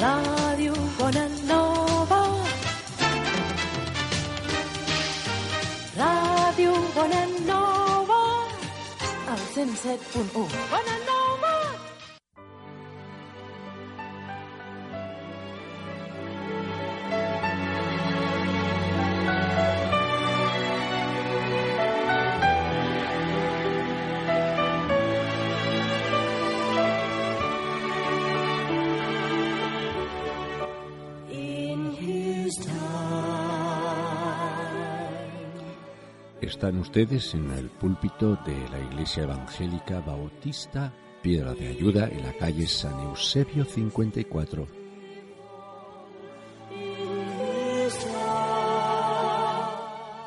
Radio Bonanova. Radio Bonanova. El 107.1. Bonanova. Están ustedes en el púlpito de la Iglesia Evangélica Bautista Piedra de Ayuda en la calle San Eusebio 54.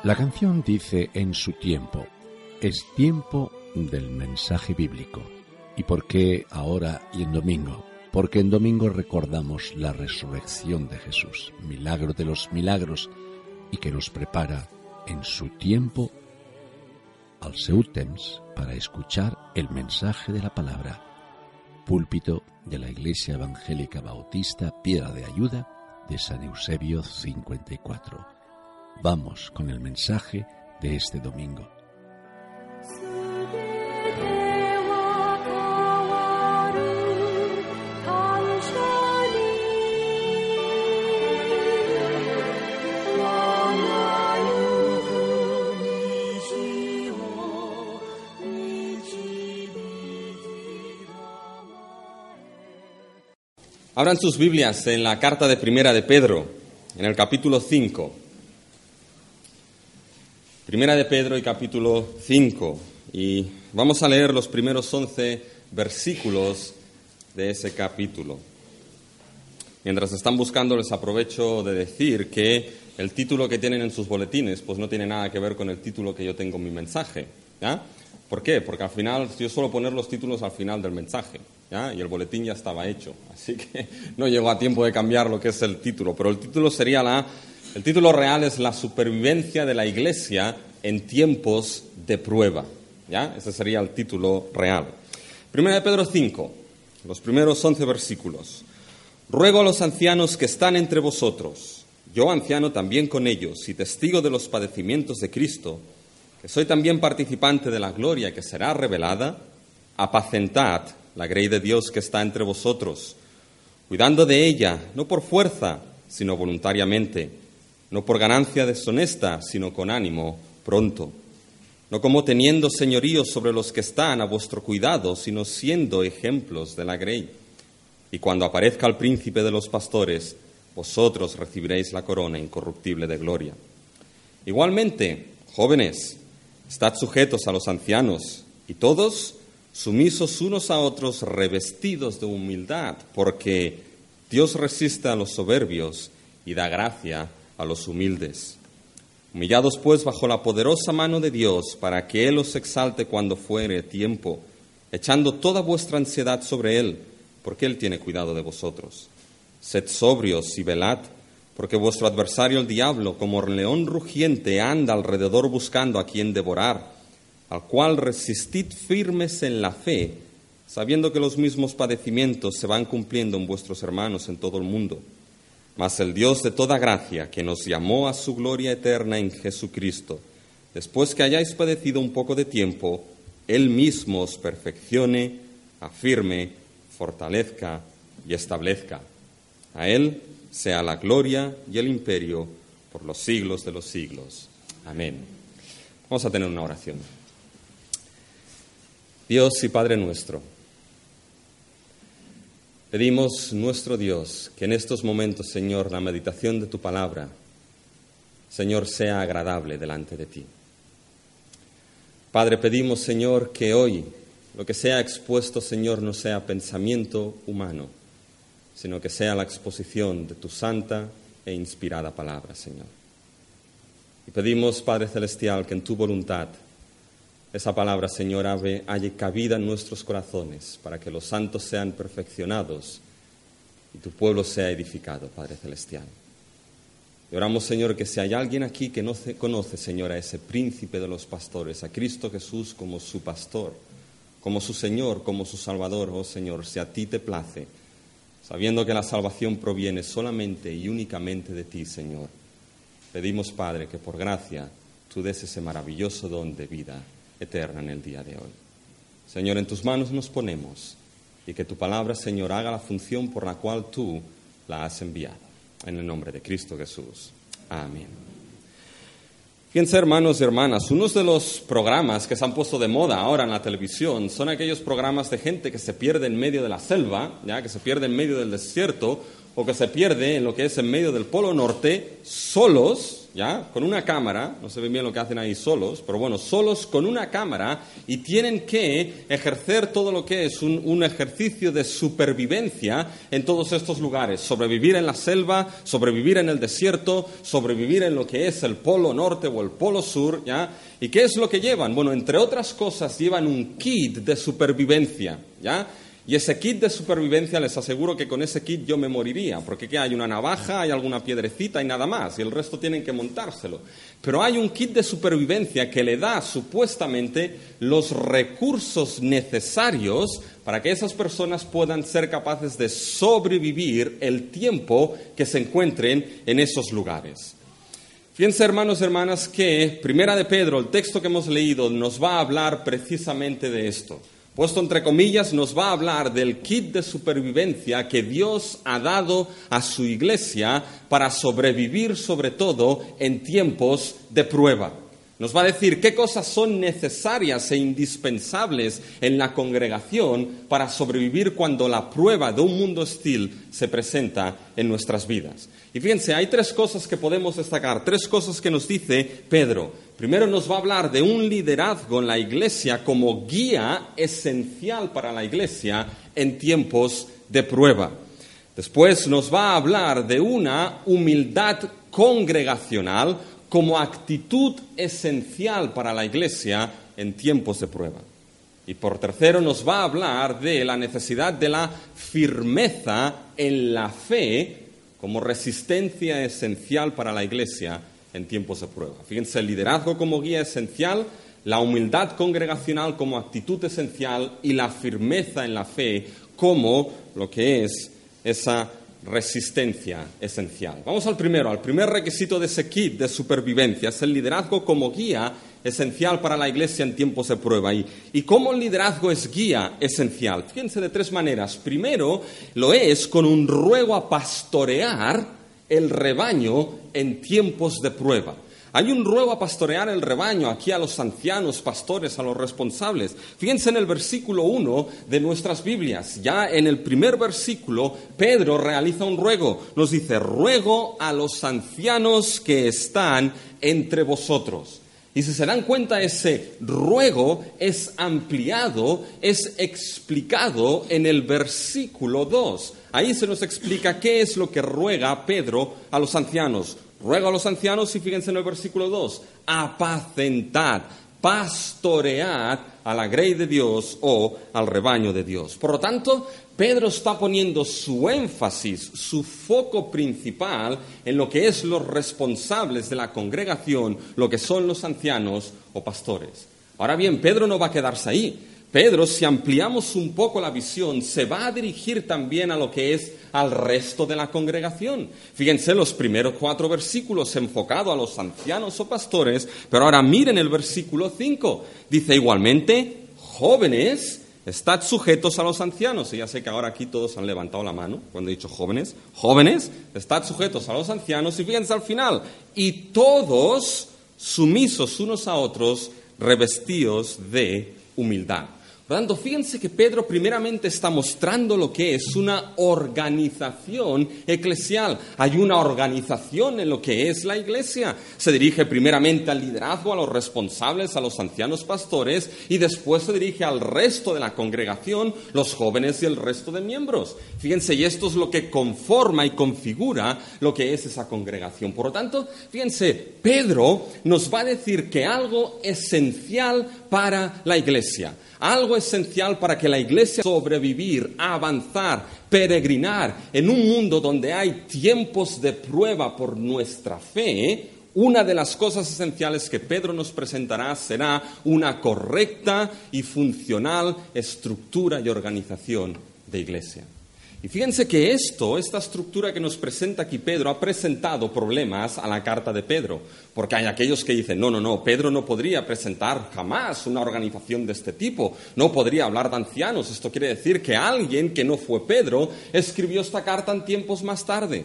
La canción dice en su tiempo, es tiempo del mensaje bíblico. ¿Y por qué ahora y en domingo? Porque en domingo recordamos la resurrección de Jesús, milagro de los milagros, y que nos prepara en su tiempo al para escuchar el mensaje de la palabra. Púlpito de la Iglesia Evangélica Bautista Piedra de Ayuda de San Eusebio 54. Vamos con el mensaje de este domingo. Abran sus Biblias en la carta de Primera de Pedro, en el capítulo 5. Primera de Pedro y capítulo 5. Y vamos a leer los primeros 11 versículos de ese capítulo. Mientras están buscando, les aprovecho de decir que el título que tienen en sus boletines pues no tiene nada que ver con el título que yo tengo en mi mensaje. ¿Por qué? Porque al final, yo suelo poner los títulos al final del mensaje. ¿Ya? Y el boletín ya estaba hecho. Así que no llegó a tiempo de cambiar lo que es el título. Pero el título sería la. El título real es La supervivencia de la iglesia en tiempos de prueba. ¿ya? Ese sería el título real. Primera de Pedro 5, los primeros 11 versículos. Ruego a los ancianos que están entre vosotros, yo anciano también con ellos y testigo de los padecimientos de Cristo, que soy también participante de la gloria que será revelada, apacentad la grey de Dios que está entre vosotros, cuidando de ella, no por fuerza, sino voluntariamente, no por ganancia deshonesta, sino con ánimo pronto, no como teniendo señorío sobre los que están a vuestro cuidado, sino siendo ejemplos de la grey. Y cuando aparezca el príncipe de los pastores, vosotros recibiréis la corona incorruptible de gloria. Igualmente, jóvenes, estad sujetos a los ancianos, y todos sumisos unos a otros, revestidos de humildad, porque Dios resiste a los soberbios y da gracia a los humildes. Humillados pues bajo la poderosa mano de Dios, para que Él os exalte cuando fuere tiempo, echando toda vuestra ansiedad sobre Él, porque Él tiene cuidado de vosotros. Sed sobrios y velad, porque vuestro adversario el diablo, como león rugiente, anda alrededor buscando a quien devorar, al cual resistid firmes en la fe, sabiendo que los mismos padecimientos se van cumpliendo en vuestros hermanos en todo el mundo. Mas el Dios de toda gracia, que nos llamó a su gloria eterna en Jesucristo, después que hayáis padecido un poco de tiempo, Él mismo os perfeccione, afirme, fortalezca y establezca. A Él sea la gloria y el imperio por los siglos de los siglos. Amén. Vamos a tener una oración. Dios y Padre nuestro, pedimos, nuestro Dios, que en estos momentos, Señor, la meditación de tu palabra, Señor, sea agradable delante de ti. Padre, pedimos, Señor, que hoy lo que sea expuesto, Señor, no sea pensamiento humano, sino que sea la exposición de tu santa e inspirada palabra, Señor. Y pedimos, Padre Celestial, que en tu voluntad esa palabra, Señor, haya cabida en nuestros corazones para que los santos sean perfeccionados y tu pueblo sea edificado, Padre Celestial. Y oramos, Señor, que si hay alguien aquí que no conoce, Señor, a ese príncipe de los pastores, a Cristo Jesús como su pastor, como su Señor, como su Salvador, oh Señor, si a ti te place, sabiendo que la salvación proviene solamente y únicamente de ti, Señor. Pedimos, Padre, que por gracia tú des ese maravilloso don de vida eterna en el día de hoy. Señor, en tus manos nos ponemos y que tu palabra, Señor, haga la función por la cual tú la has enviado. En el nombre de Cristo Jesús. Amén. Fíjense, hermanos y hermanas, unos de los programas que se han puesto de moda ahora en la televisión son aquellos programas de gente que se pierde en medio de la selva, ¿ya? que se pierde en medio del desierto o que se pierde en lo que es en medio del Polo Norte, solos, ¿ya? Con una cámara, no se ve bien lo que hacen ahí solos, pero bueno, solos con una cámara y tienen que ejercer todo lo que es un, un, ejercicio de supervivencia en todos estos lugares. Sobrevivir en la selva, sobrevivir en el desierto, sobrevivir en lo que es el Polo Norte o el Polo Sur, ¿ya? ¿Y qué es lo que llevan? Bueno, entre otras cosas, llevan un kit de supervivencia, ¿ya? Y ese kit de supervivencia, les aseguro que con ese kit yo me moriría, porque ¿qué hay? Una navaja, hay alguna piedrecita y nada más, y el resto tienen que montárselo. Pero hay un kit de supervivencia que le da supuestamente los recursos necesarios para que esas personas puedan ser capaces de sobrevivir el tiempo que se encuentren en esos lugares. Fíjense, hermanos y hermanas, que Primera de Pedro, el texto que hemos leído, nos va a hablar precisamente de esto puesto entre comillas, nos va a hablar del kit de supervivencia que Dios ha dado a su iglesia para sobrevivir sobre todo en tiempos de prueba. Nos va a decir qué cosas son necesarias e indispensables en la congregación para sobrevivir cuando la prueba de un mundo hostil se presenta en nuestras vidas. Y fíjense, hay tres cosas que podemos destacar, tres cosas que nos dice Pedro. Primero nos va a hablar de un liderazgo en la iglesia como guía esencial para la iglesia en tiempos de prueba. Después nos va a hablar de una humildad congregacional como actitud esencial para la iglesia en tiempos de prueba. Y por tercero nos va a hablar de la necesidad de la firmeza en la fe como resistencia esencial para la iglesia en tiempos de prueba. Fíjense, el liderazgo como guía esencial, la humildad congregacional como actitud esencial y la firmeza en la fe como lo que es esa resistencia esencial. Vamos al primero, al primer requisito de ese kit de supervivencia, es el liderazgo como guía esencial para la iglesia en tiempos de prueba. ¿Y, y cómo el liderazgo es guía esencial? Fíjense de tres maneras. Primero, lo es con un ruego a pastorear el rebaño en tiempos de prueba. Hay un ruego a pastorear el rebaño aquí a los ancianos, pastores, a los responsables. Fíjense en el versículo 1 de nuestras Biblias. Ya en el primer versículo, Pedro realiza un ruego. Nos dice, ruego a los ancianos que están entre vosotros. Y si se dan cuenta, ese ruego es ampliado, es explicado en el versículo 2. Ahí se nos explica qué es lo que ruega Pedro a los ancianos. Ruega a los ancianos y fíjense en el versículo 2, apacentad, pastoread a la grey de Dios o al rebaño de Dios. Por lo tanto, Pedro está poniendo su énfasis, su foco principal en lo que es los responsables de la congregación, lo que son los ancianos o pastores. Ahora bien, Pedro no va a quedarse ahí. Pedro, si ampliamos un poco la visión, se va a dirigir también a lo que es al resto de la congregación. Fíjense los primeros cuatro versículos enfocados a los ancianos o pastores, pero ahora miren el versículo 5. Dice igualmente, jóvenes, Estad sujetos a los ancianos. Y ya sé que ahora aquí todos han levantado la mano cuando he dicho jóvenes. Jóvenes, estad sujetos a los ancianos. Y fíjense al final. Y todos sumisos unos a otros, revestidos de humildad. Por tanto, fíjense que Pedro primeramente está mostrando lo que es una organización eclesial. Hay una organización en lo que es la iglesia. Se dirige primeramente al liderazgo, a los responsables, a los ancianos pastores y después se dirige al resto de la congregación, los jóvenes y el resto de miembros. Fíjense, y esto es lo que conforma y configura lo que es esa congregación. Por lo tanto, fíjense, Pedro nos va a decir que algo esencial para la iglesia algo esencial para que la iglesia sobrevivir, avanzar, peregrinar en un mundo donde hay tiempos de prueba por nuestra fe, una de las cosas esenciales que Pedro nos presentará será una correcta y funcional estructura y organización de iglesia. Y fíjense que esto, esta estructura que nos presenta aquí Pedro, ha presentado problemas a la carta de Pedro, porque hay aquellos que dicen, no, no, no, Pedro no podría presentar jamás una organización de este tipo, no podría hablar de ancianos, esto quiere decir que alguien que no fue Pedro escribió esta carta en tiempos más tarde.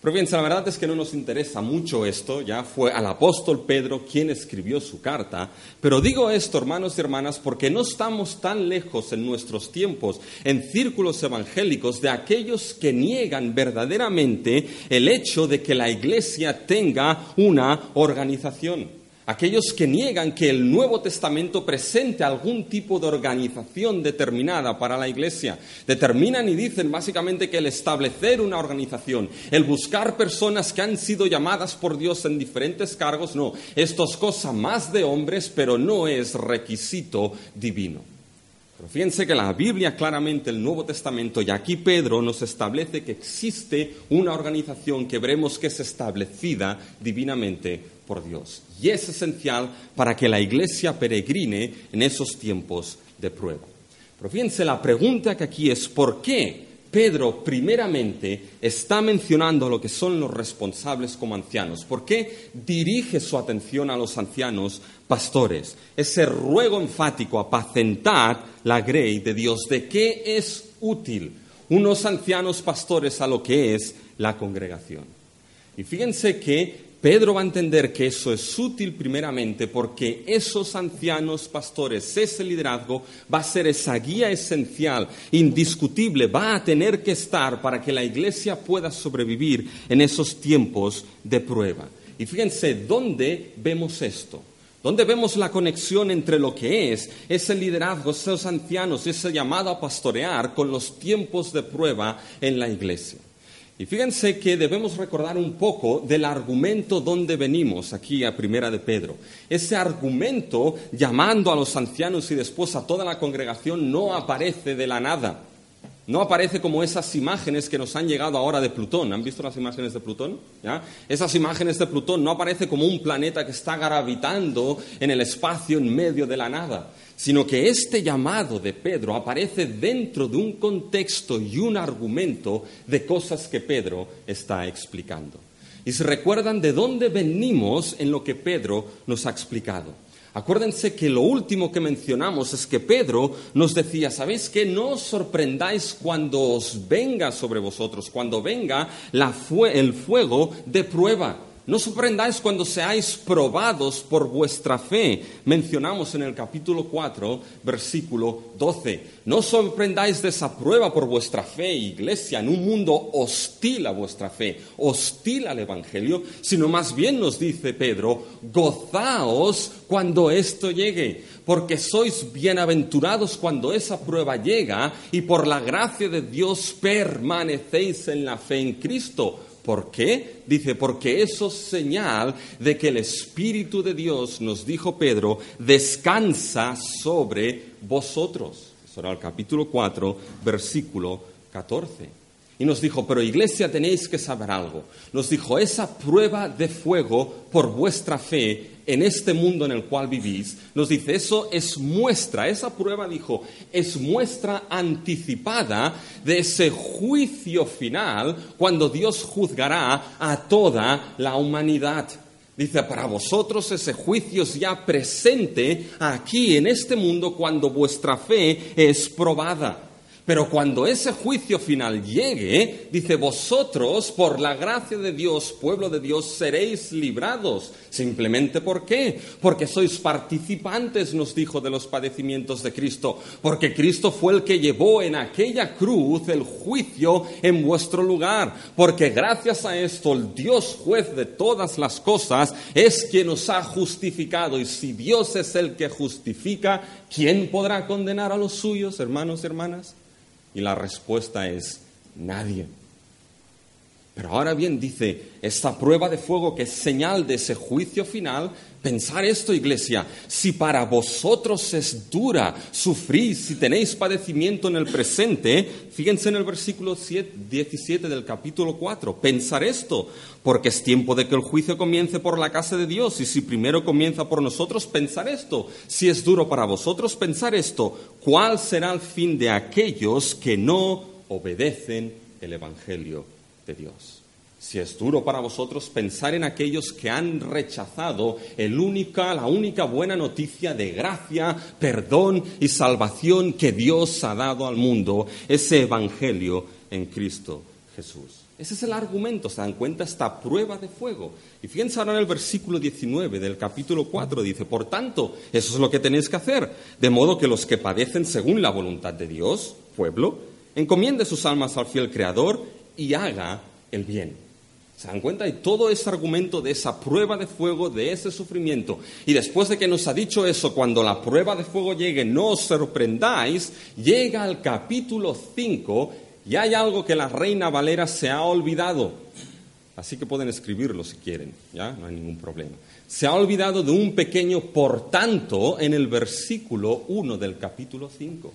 Pero bien, la verdad es que no nos interesa mucho esto, ya fue al apóstol Pedro quien escribió su carta, pero digo esto, hermanos y hermanas, porque no estamos tan lejos en nuestros tiempos, en círculos evangélicos, de aquellos que niegan verdaderamente el hecho de que la iglesia tenga una organización aquellos que niegan que el Nuevo Testamento presente algún tipo de organización determinada para la Iglesia. Determinan y dicen básicamente que el establecer una organización, el buscar personas que han sido llamadas por Dios en diferentes cargos, no, esto es cosa más de hombres, pero no es requisito divino. Pero fíjense que la Biblia claramente, el Nuevo Testamento, y aquí Pedro nos establece que existe una organización que veremos que es establecida divinamente por Dios. Y es esencial para que la iglesia peregrine en esos tiempos de prueba. Pero fíjense, la pregunta que aquí es, ¿por qué Pedro primeramente está mencionando lo que son los responsables como ancianos? ¿Por qué dirige su atención a los ancianos pastores? Ese ruego enfático, apacentad la grey de Dios. ¿De qué es útil unos ancianos pastores a lo que es la congregación? Y fíjense que Pedro va a entender que eso es útil primeramente porque esos ancianos pastores, ese liderazgo va a ser esa guía esencial, indiscutible, va a tener que estar para que la iglesia pueda sobrevivir en esos tiempos de prueba. Y fíjense, ¿dónde vemos esto? ¿Dónde vemos la conexión entre lo que es ese liderazgo, esos ancianos, ese llamado a pastorear con los tiempos de prueba en la iglesia? Y fíjense que debemos recordar un poco del argumento donde venimos aquí a Primera de Pedro. Ese argumento llamando a los ancianos y después a toda la congregación no aparece de la nada. No aparece como esas imágenes que nos han llegado ahora de Plutón. ¿Han visto las imágenes de Plutón? Esas imágenes de Plutón no aparece como un planeta que está gravitando en el espacio en medio de la nada sino que este llamado de Pedro aparece dentro de un contexto y un argumento de cosas que Pedro está explicando. Y se recuerdan de dónde venimos en lo que Pedro nos ha explicado. Acuérdense que lo último que mencionamos es que Pedro nos decía, ¿sabéis qué? No os sorprendáis cuando os venga sobre vosotros, cuando venga el fuego de prueba. No sorprendáis cuando seáis probados por vuestra fe. Mencionamos en el capítulo 4, versículo 12. No sorprendáis de esa prueba por vuestra fe, iglesia, en un mundo hostil a vuestra fe, hostil al Evangelio, sino más bien nos dice Pedro, gozaos cuando esto llegue, porque sois bienaventurados cuando esa prueba llega y por la gracia de Dios permanecéis en la fe en Cristo ¿Por qué? Dice, porque eso es señal de que el Espíritu de Dios, nos dijo Pedro, descansa sobre vosotros. Eso era el capítulo 4, versículo 14. Y nos dijo, pero iglesia tenéis que saber algo. Nos dijo, esa prueba de fuego por vuestra fe en este mundo en el cual vivís, nos dice, eso es muestra, esa prueba dijo, es muestra anticipada de ese juicio final cuando Dios juzgará a toda la humanidad. Dice, para vosotros ese juicio es ya presente aquí en este mundo cuando vuestra fe es probada. Pero cuando ese juicio final llegue, dice, vosotros, por la gracia de Dios, pueblo de Dios, seréis librados. Simplemente ¿por qué? Porque sois participantes, nos dijo, de los padecimientos de Cristo. Porque Cristo fue el que llevó en aquella cruz el juicio en vuestro lugar. Porque gracias a esto, el Dios juez de todas las cosas es quien nos ha justificado. Y si Dios es el que justifica, ¿quién podrá condenar a los suyos, hermanos y hermanas? Y la respuesta es nadie. Pero ahora bien, dice, esta prueba de fuego que es señal de ese juicio final, pensar esto, iglesia, si para vosotros es dura sufrir, si tenéis padecimiento en el presente, fíjense en el versículo 17 del capítulo 4, pensar esto, porque es tiempo de que el juicio comience por la casa de Dios, y si primero comienza por nosotros, pensar esto, si es duro para vosotros, pensar esto, ¿cuál será el fin de aquellos que no obedecen el Evangelio de Dios. Si es duro para vosotros pensar en aquellos que han rechazado el única, la única buena noticia de gracia, perdón y salvación que Dios ha dado al mundo, ese Evangelio en Cristo Jesús. Ese es el argumento, se dan cuenta, esta prueba de fuego. Y fíjense ahora en el versículo 19 del capítulo 4, dice, por tanto, eso es lo que tenéis que hacer, de modo que los que padecen según la voluntad de Dios, pueblo, encomiende sus almas al fiel Creador y haga el bien. ¿Se dan cuenta? Y todo ese argumento de esa prueba de fuego, de ese sufrimiento. Y después de que nos ha dicho eso, cuando la prueba de fuego llegue, no os sorprendáis, llega al capítulo 5 y hay algo que la reina Valera se ha olvidado. Así que pueden escribirlo si quieren, ¿ya? No hay ningún problema. Se ha olvidado de un pequeño por tanto en el versículo 1 del capítulo 5.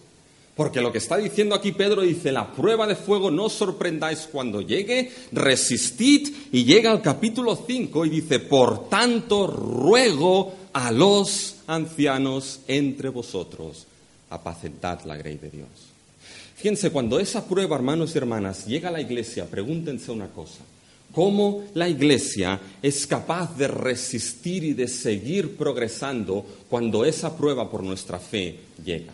Porque lo que está diciendo aquí Pedro dice, la prueba de fuego no os sorprendáis cuando llegue, resistid y llega al capítulo 5 y dice, por tanto ruego a los ancianos entre vosotros, apacentad la grey de Dios. Fíjense, cuando esa prueba, hermanos y hermanas, llega a la iglesia, pregúntense una cosa. ¿Cómo la iglesia es capaz de resistir y de seguir progresando cuando esa prueba por nuestra fe llega?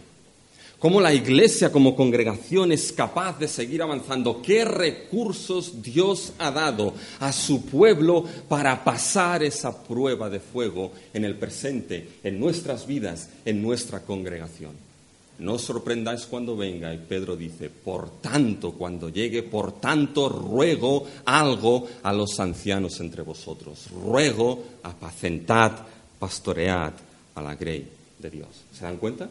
Cómo la iglesia como congregación es capaz de seguir avanzando, qué recursos Dios ha dado a su pueblo para pasar esa prueba de fuego en el presente, en nuestras vidas, en nuestra congregación. No os sorprendáis cuando venga y Pedro dice, por tanto, cuando llegue, por tanto, ruego algo a los ancianos entre vosotros. Ruego, apacentad, pastoread a la grey de Dios. ¿Se dan cuenta?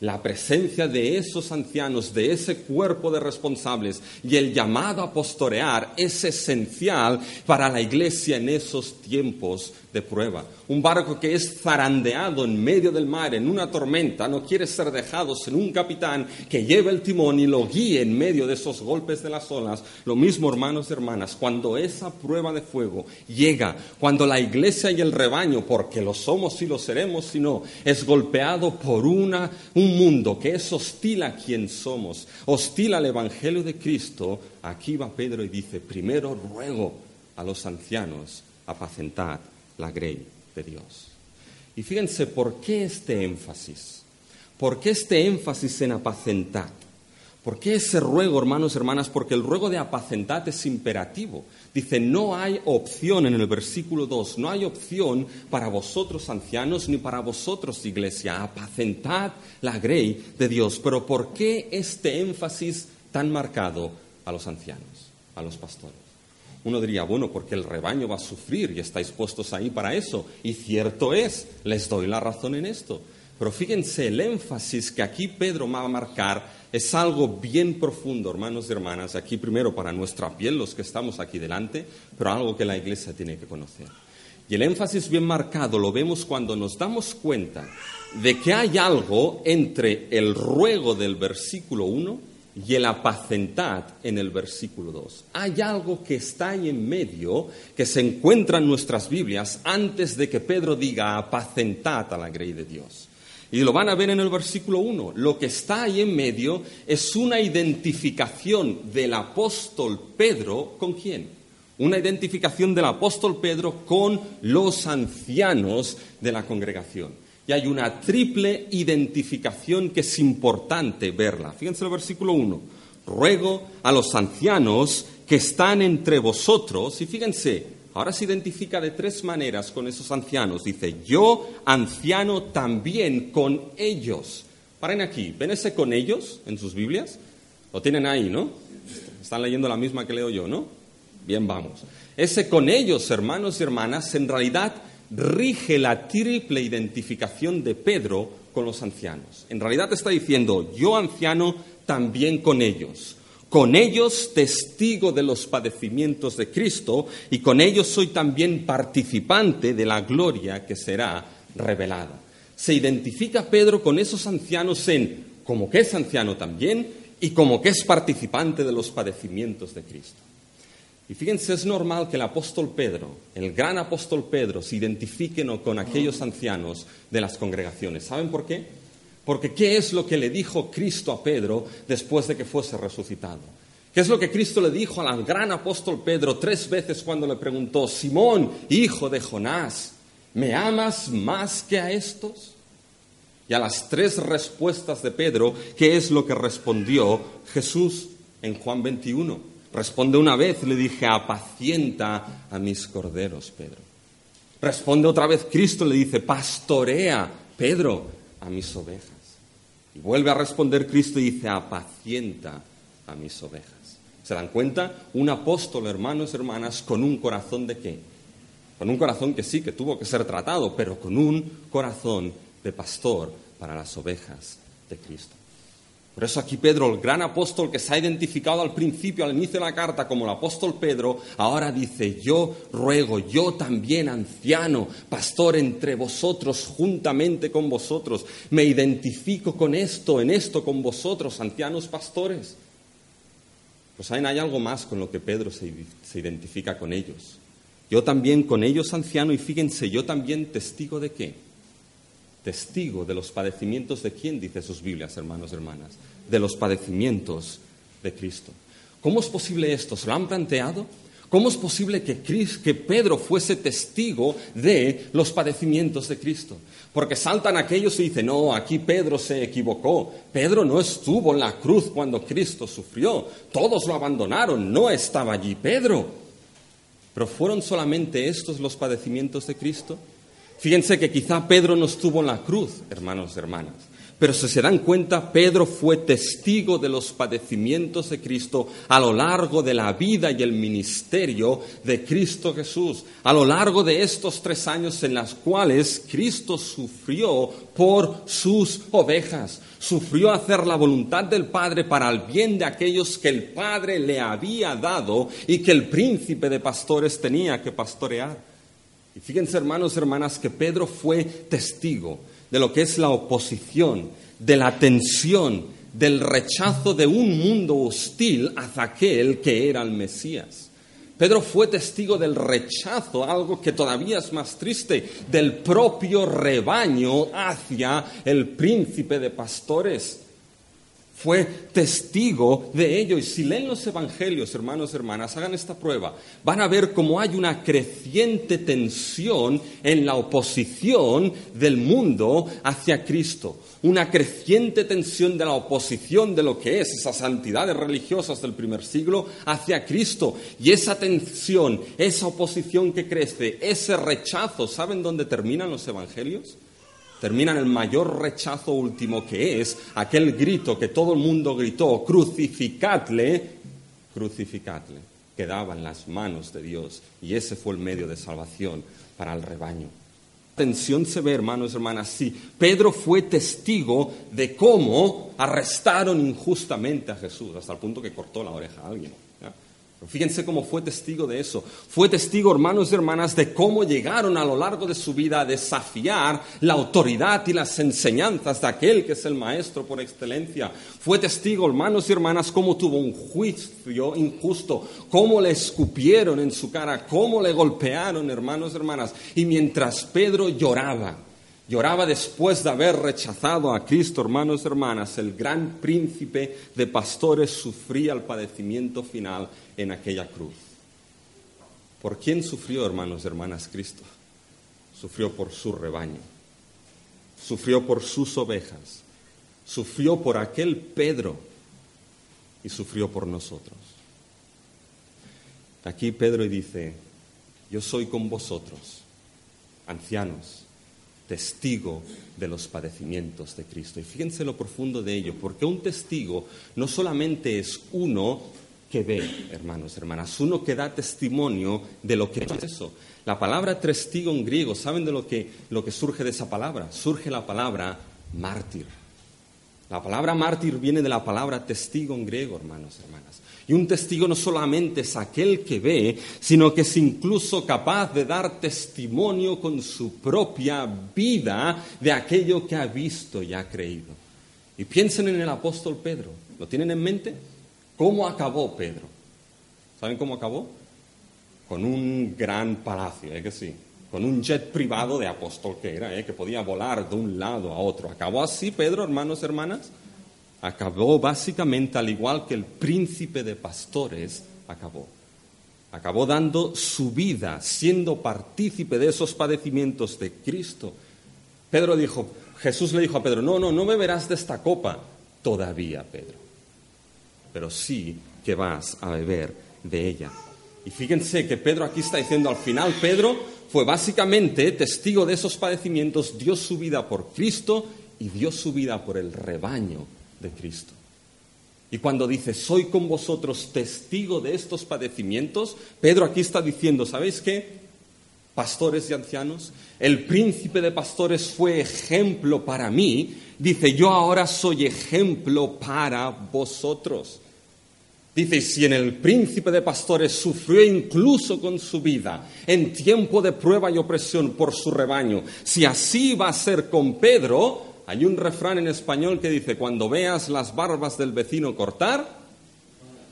La presencia de esos ancianos, de ese cuerpo de responsables y el llamado a pastorear es esencial para la iglesia en esos tiempos de prueba. Un barco que es zarandeado en medio del mar en una tormenta no quiere ser dejado sin un capitán que lleve el timón y lo guíe en medio de esos golpes de las olas. Lo mismo, hermanos y hermanas, cuando esa prueba de fuego llega, cuando la iglesia y el rebaño, porque lo somos y lo seremos, si no, es golpeado por una, un mundo que es hostil a quien somos, hostil al Evangelio de Cristo, aquí va Pedro y dice, primero ruego a los ancianos apacentar la grey Dios. Y fíjense, ¿por qué este énfasis? ¿Por qué este énfasis en apacentar? ¿Por qué ese ruego, hermanos y hermanas? Porque el ruego de apacentar es imperativo. Dice, no hay opción en el versículo 2, no hay opción para vosotros ancianos ni para vosotros iglesia, apacentad la grey de Dios. Pero ¿por qué este énfasis tan marcado a los ancianos, a los pastores? Uno diría, bueno, porque el rebaño va a sufrir y estáis puestos ahí para eso. Y cierto es, les doy la razón en esto. Pero fíjense, el énfasis que aquí Pedro va a marcar es algo bien profundo, hermanos y hermanas, aquí primero para nuestra piel, los que estamos aquí delante, pero algo que la iglesia tiene que conocer. Y el énfasis bien marcado lo vemos cuando nos damos cuenta de que hay algo entre el ruego del versículo 1 y el apacentad en el versículo 2. Hay algo que está ahí en medio, que se encuentra en nuestras Biblias antes de que Pedro diga apacentad a la grey de Dios. Y lo van a ver en el versículo 1. Lo que está ahí en medio es una identificación del apóstol Pedro con quién? Una identificación del apóstol Pedro con los ancianos de la congregación y hay una triple identificación que es importante verla. Fíjense el versículo 1. Ruego a los ancianos que están entre vosotros, y fíjense, ahora se identifica de tres maneras con esos ancianos. Dice, yo anciano también con ellos. Paren aquí, ¿ven ese con ellos en sus Biblias? Lo tienen ahí, ¿no? Están leyendo la misma que leo yo, ¿no? Bien, vamos. Ese con ellos, hermanos y hermanas, en realidad rige la triple identificación de Pedro con los ancianos. En realidad está diciendo, yo anciano también con ellos. Con ellos testigo de los padecimientos de Cristo y con ellos soy también participante de la gloria que será revelada. Se identifica Pedro con esos ancianos en como que es anciano también y como que es participante de los padecimientos de Cristo. Y fíjense, es normal que el apóstol Pedro, el gran apóstol Pedro, se identifique con aquellos ancianos de las congregaciones. ¿Saben por qué? Porque ¿qué es lo que le dijo Cristo a Pedro después de que fuese resucitado? ¿Qué es lo que Cristo le dijo al gran apóstol Pedro tres veces cuando le preguntó, Simón, hijo de Jonás, ¿me amas más que a estos? Y a las tres respuestas de Pedro, ¿qué es lo que respondió Jesús en Juan 21? Responde una vez, le dije, apacienta a mis corderos, Pedro. Responde otra vez Cristo, le dice, pastorea, Pedro, a mis ovejas. Y vuelve a responder Cristo y dice, apacienta a mis ovejas. ¿Se dan cuenta? Un apóstol, hermanos, hermanas, con un corazón de qué? Con un corazón que sí, que tuvo que ser tratado, pero con un corazón de pastor para las ovejas de Cristo. Por eso aquí Pedro, el gran apóstol que se ha identificado al principio, al inicio de la carta como el apóstol Pedro, ahora dice, yo ruego, yo también anciano, pastor entre vosotros, juntamente con vosotros, me identifico con esto, en esto, con vosotros, ancianos pastores. Pues saben, hay algo más con lo que Pedro se, se identifica con ellos. Yo también con ellos anciano y fíjense, yo también testigo de qué? Testigo de los padecimientos de quién, dice sus Biblias, hermanos y hermanas, de los padecimientos de Cristo. ¿Cómo es posible esto? ¿Se lo han planteado? ¿Cómo es posible que, que, Pedro fuese testigo de los padecimientos de Cristo? Porque saltan aquellos y dicen, no, aquí Pedro se equivocó. Pedro no estuvo en la cruz cuando Cristo sufrió. Todos lo abandonaron. No estaba allí Pedro. Pero ¿fueron solamente estos los padecimientos de Cristo? Fíjense que quizá Pedro no estuvo en la cruz, hermanos y hermanas. Pero si se dan cuenta, Pedro fue testigo de los padecimientos de Cristo a lo largo de la vida y el ministerio de Cristo Jesús, a lo largo de estos tres años en los cuales Cristo sufrió por sus ovejas, sufrió hacer la voluntad del Padre para el bien de aquellos que el Padre le había dado y que el príncipe de pastores tenía que pastorear. Y fíjense, hermanos hermanas, que Pedro fue testigo de lo que es la oposición, de la tensión, del rechazo de un mundo hostil hacia aquel que era el Mesías. Pedro fue testigo del rechazo, algo que todavía es más triste, del propio rebaño hacia el príncipe de pastores fue testigo de ello. Y si leen los evangelios, hermanos y hermanas, hagan esta prueba, van a ver cómo hay una creciente tensión en la oposición del mundo hacia Cristo. Una creciente tensión de la oposición de lo que es esas santidades religiosas del primer siglo hacia Cristo. Y esa tensión, esa oposición que crece, ese rechazo, ¿saben dónde terminan los evangelios? Termina en el mayor rechazo último que es aquel grito que todo el mundo gritó, crucificadle, crucificadle, quedaba en las manos de Dios y ese fue el medio de salvación para el rebaño. Tensión se ve, hermanos y hermanas, sí. Pedro fue testigo de cómo arrestaron injustamente a Jesús, hasta el punto que cortó la oreja a alguien. Fíjense cómo fue testigo de eso. Fue testigo, hermanos y hermanas, de cómo llegaron a lo largo de su vida a desafiar la autoridad y las enseñanzas de aquel que es el maestro por excelencia. Fue testigo, hermanos y hermanas, cómo tuvo un juicio injusto, cómo le escupieron en su cara, cómo le golpearon, hermanos y hermanas. Y mientras Pedro lloraba, Lloraba después de haber rechazado a Cristo, hermanos y hermanas. El gran príncipe de pastores sufría el padecimiento final en aquella cruz. ¿Por quién sufrió, hermanos y hermanas, Cristo? Sufrió por su rebaño, sufrió por sus ovejas, sufrió por aquel Pedro y sufrió por nosotros. Aquí Pedro dice, yo soy con vosotros, ancianos testigo de los padecimientos de Cristo. Y fíjense lo profundo de ello, porque un testigo no solamente es uno que ve, hermanos, hermanas, uno que da testimonio de lo que es eso. La palabra testigo en griego, ¿saben de lo que, lo que surge de esa palabra? Surge la palabra mártir. La palabra mártir viene de la palabra testigo en griego, hermanos, hermanas. Y un testigo no solamente es aquel que ve, sino que es incluso capaz de dar testimonio con su propia vida de aquello que ha visto y ha creído. Y piensen en el apóstol Pedro. ¿Lo tienen en mente? ¿Cómo acabó Pedro? ¿Saben cómo acabó? Con un gran palacio, ¿es que sí? con un jet privado de apóstol que era, ¿eh? que podía volar de un lado a otro. ¿Acabó así, Pedro, hermanos, hermanas? Acabó básicamente al igual que el príncipe de pastores acabó. Acabó dando su vida, siendo partícipe de esos padecimientos de Cristo. Pedro dijo, Jesús le dijo a Pedro, no, no, no beberás de esta copa todavía, Pedro, pero sí que vas a beber de ella. Y fíjense que Pedro aquí está diciendo al final, Pedro fue básicamente testigo de esos padecimientos, dio su vida por Cristo y dio su vida por el rebaño de Cristo. Y cuando dice, soy con vosotros testigo de estos padecimientos, Pedro aquí está diciendo, ¿sabéis qué? Pastores y ancianos, el príncipe de pastores fue ejemplo para mí, dice, yo ahora soy ejemplo para vosotros. Dice, si en el príncipe de pastores sufrió incluso con su vida, en tiempo de prueba y opresión por su rebaño, si así va a ser con Pedro, hay un refrán en español que dice, cuando veas las barbas del vecino cortar,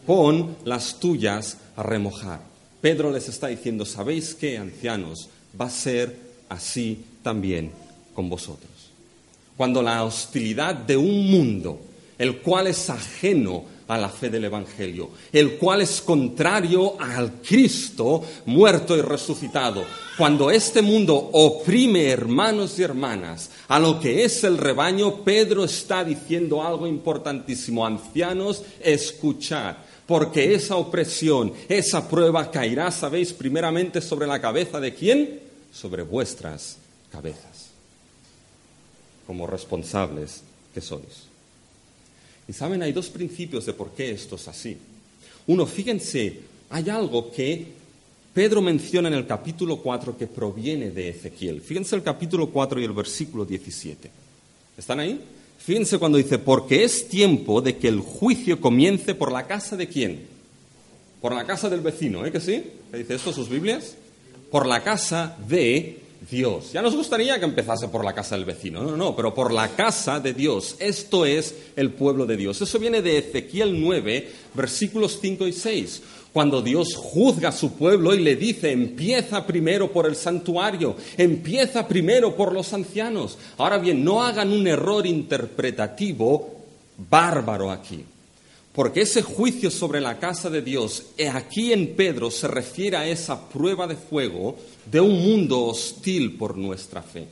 pon las tuyas a remojar. Pedro les está diciendo, ¿sabéis qué, ancianos? Va a ser así también con vosotros. Cuando la hostilidad de un mundo, el cual es ajeno a la fe del Evangelio, el cual es contrario al Cristo muerto y resucitado. Cuando este mundo oprime, hermanos y hermanas, a lo que es el rebaño, Pedro está diciendo algo importantísimo. Ancianos, escuchad, porque esa opresión, esa prueba caerá, sabéis, primeramente sobre la cabeza de quién? Sobre vuestras cabezas, como responsables que sois. Y saben, hay dos principios de por qué esto es así. Uno, fíjense, hay algo que Pedro menciona en el capítulo 4 que proviene de Ezequiel. Fíjense el capítulo 4 y el versículo 17. ¿Están ahí? Fíjense cuando dice, porque es tiempo de que el juicio comience por la casa de quién? Por la casa del vecino, ¿eh que sí? ¿Qué dice esto sus Biblias? Por la casa de Dios. Ya nos gustaría que empezase por la casa del vecino, no, no, pero por la casa de Dios. Esto es el pueblo de Dios. Eso viene de Ezequiel 9, versículos 5 y 6, cuando Dios juzga a su pueblo y le dice, empieza primero por el santuario, empieza primero por los ancianos. Ahora bien, no hagan un error interpretativo bárbaro aquí. Porque ese juicio sobre la casa de Dios, aquí en Pedro, se refiere a esa prueba de fuego de un mundo hostil por nuestra fe.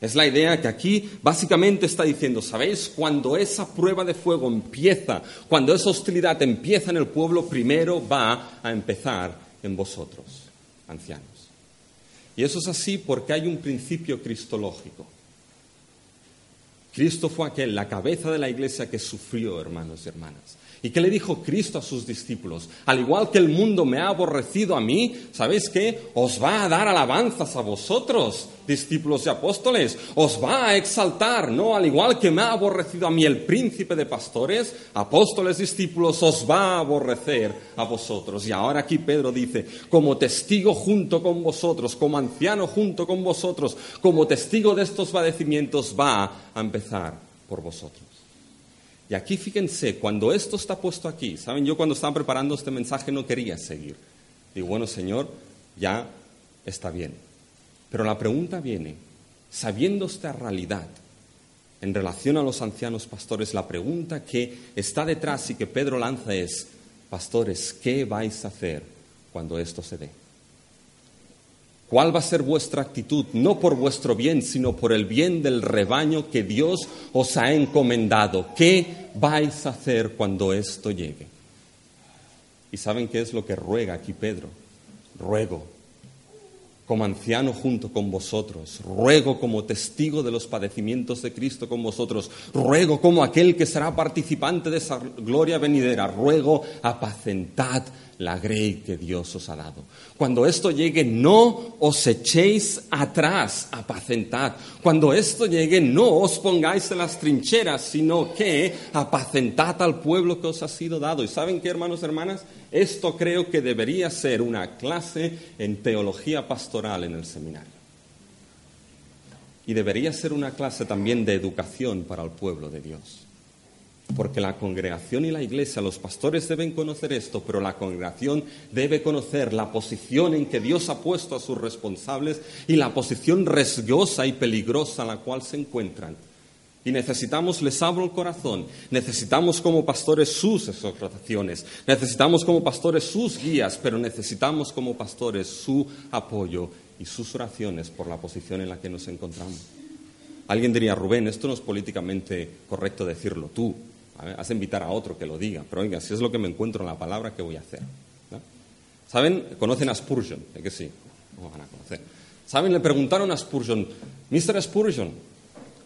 Es la idea que aquí básicamente está diciendo, ¿sabéis? Cuando esa prueba de fuego empieza, cuando esa hostilidad empieza en el pueblo, primero va a empezar en vosotros, ancianos. Y eso es así porque hay un principio cristológico. Cristo fue aquel, la cabeza de la iglesia que sufrió, hermanos y hermanas. ¿Y qué le dijo Cristo a sus discípulos? Al igual que el mundo me ha aborrecido a mí, ¿sabéis qué? Os va a dar alabanzas a vosotros, discípulos y apóstoles. Os va a exaltar, ¿no? Al igual que me ha aborrecido a mí el príncipe de pastores, apóstoles, discípulos, os va a aborrecer a vosotros. Y ahora aquí Pedro dice, como testigo junto con vosotros, como anciano junto con vosotros, como testigo de estos padecimientos, va a empezar por vosotros. Y aquí fíjense, cuando esto está puesto aquí, saben, yo cuando estaba preparando este mensaje no quería seguir. Digo, bueno, Señor, ya está bien. Pero la pregunta viene, sabiendo esta realidad en relación a los ancianos pastores, la pregunta que está detrás y que Pedro lanza es, pastores, ¿qué vais a hacer cuando esto se dé? ¿Cuál va a ser vuestra actitud? No por vuestro bien, sino por el bien del rebaño que Dios os ha encomendado. ¿Qué vais a hacer cuando esto llegue? ¿Y saben qué es lo que ruega aquí Pedro? Ruego como anciano junto con vosotros, ruego como testigo de los padecimientos de Cristo con vosotros, ruego como aquel que será participante de esa gloria venidera, ruego apacentad la grey que Dios os ha dado. Cuando esto llegue, no os echéis atrás, apacentad. Cuando esto llegue, no os pongáis en las trincheras, sino que apacentad al pueblo que os ha sido dado. ¿Y saben qué, hermanos, hermanas? Esto creo que debería ser una clase en teología pastoral en el seminario. Y debería ser una clase también de educación para el pueblo de Dios. Porque la congregación y la iglesia, los pastores deben conocer esto, pero la congregación debe conocer la posición en que Dios ha puesto a sus responsables y la posición riesgosa y peligrosa en la cual se encuentran. Y necesitamos, les abro el corazón, necesitamos como pastores sus exhortaciones, necesitamos como pastores sus guías, pero necesitamos como pastores su apoyo y sus oraciones por la posición en la que nos encontramos. Alguien diría, Rubén, esto no es políticamente correcto decirlo tú, has de invitar a otro que lo diga, pero oiga, si es lo que me encuentro en la palabra, ¿qué voy a hacer? ¿Saben? Conocen a Spurgeon, ¿es que sí? No van a conocer. ¿Saben? Le preguntaron a Spurgeon, Mr. Spurgeon,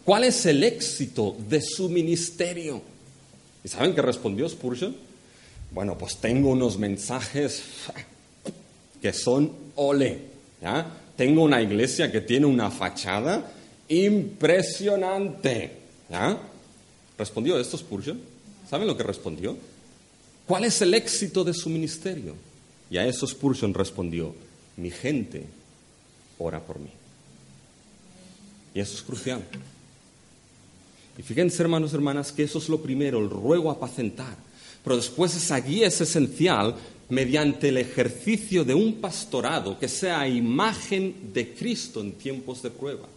¿Cuál es el éxito de su ministerio? ¿Y saben qué respondió Spurgeon? Bueno, pues tengo unos mensajes que son ole. Tengo una iglesia que tiene una fachada impresionante. ¿ya? ¿Respondió esto Spurgeon? ¿Saben lo que respondió? ¿Cuál es el éxito de su ministerio? Y a eso Spurgeon respondió, mi gente ora por mí. Y eso es crucial. Y fíjense, hermanos y hermanas, que eso es lo primero, el ruego apacentar. Pero después esa guía es esencial mediante el ejercicio de un pastorado que sea imagen de Cristo en tiempos de prueba.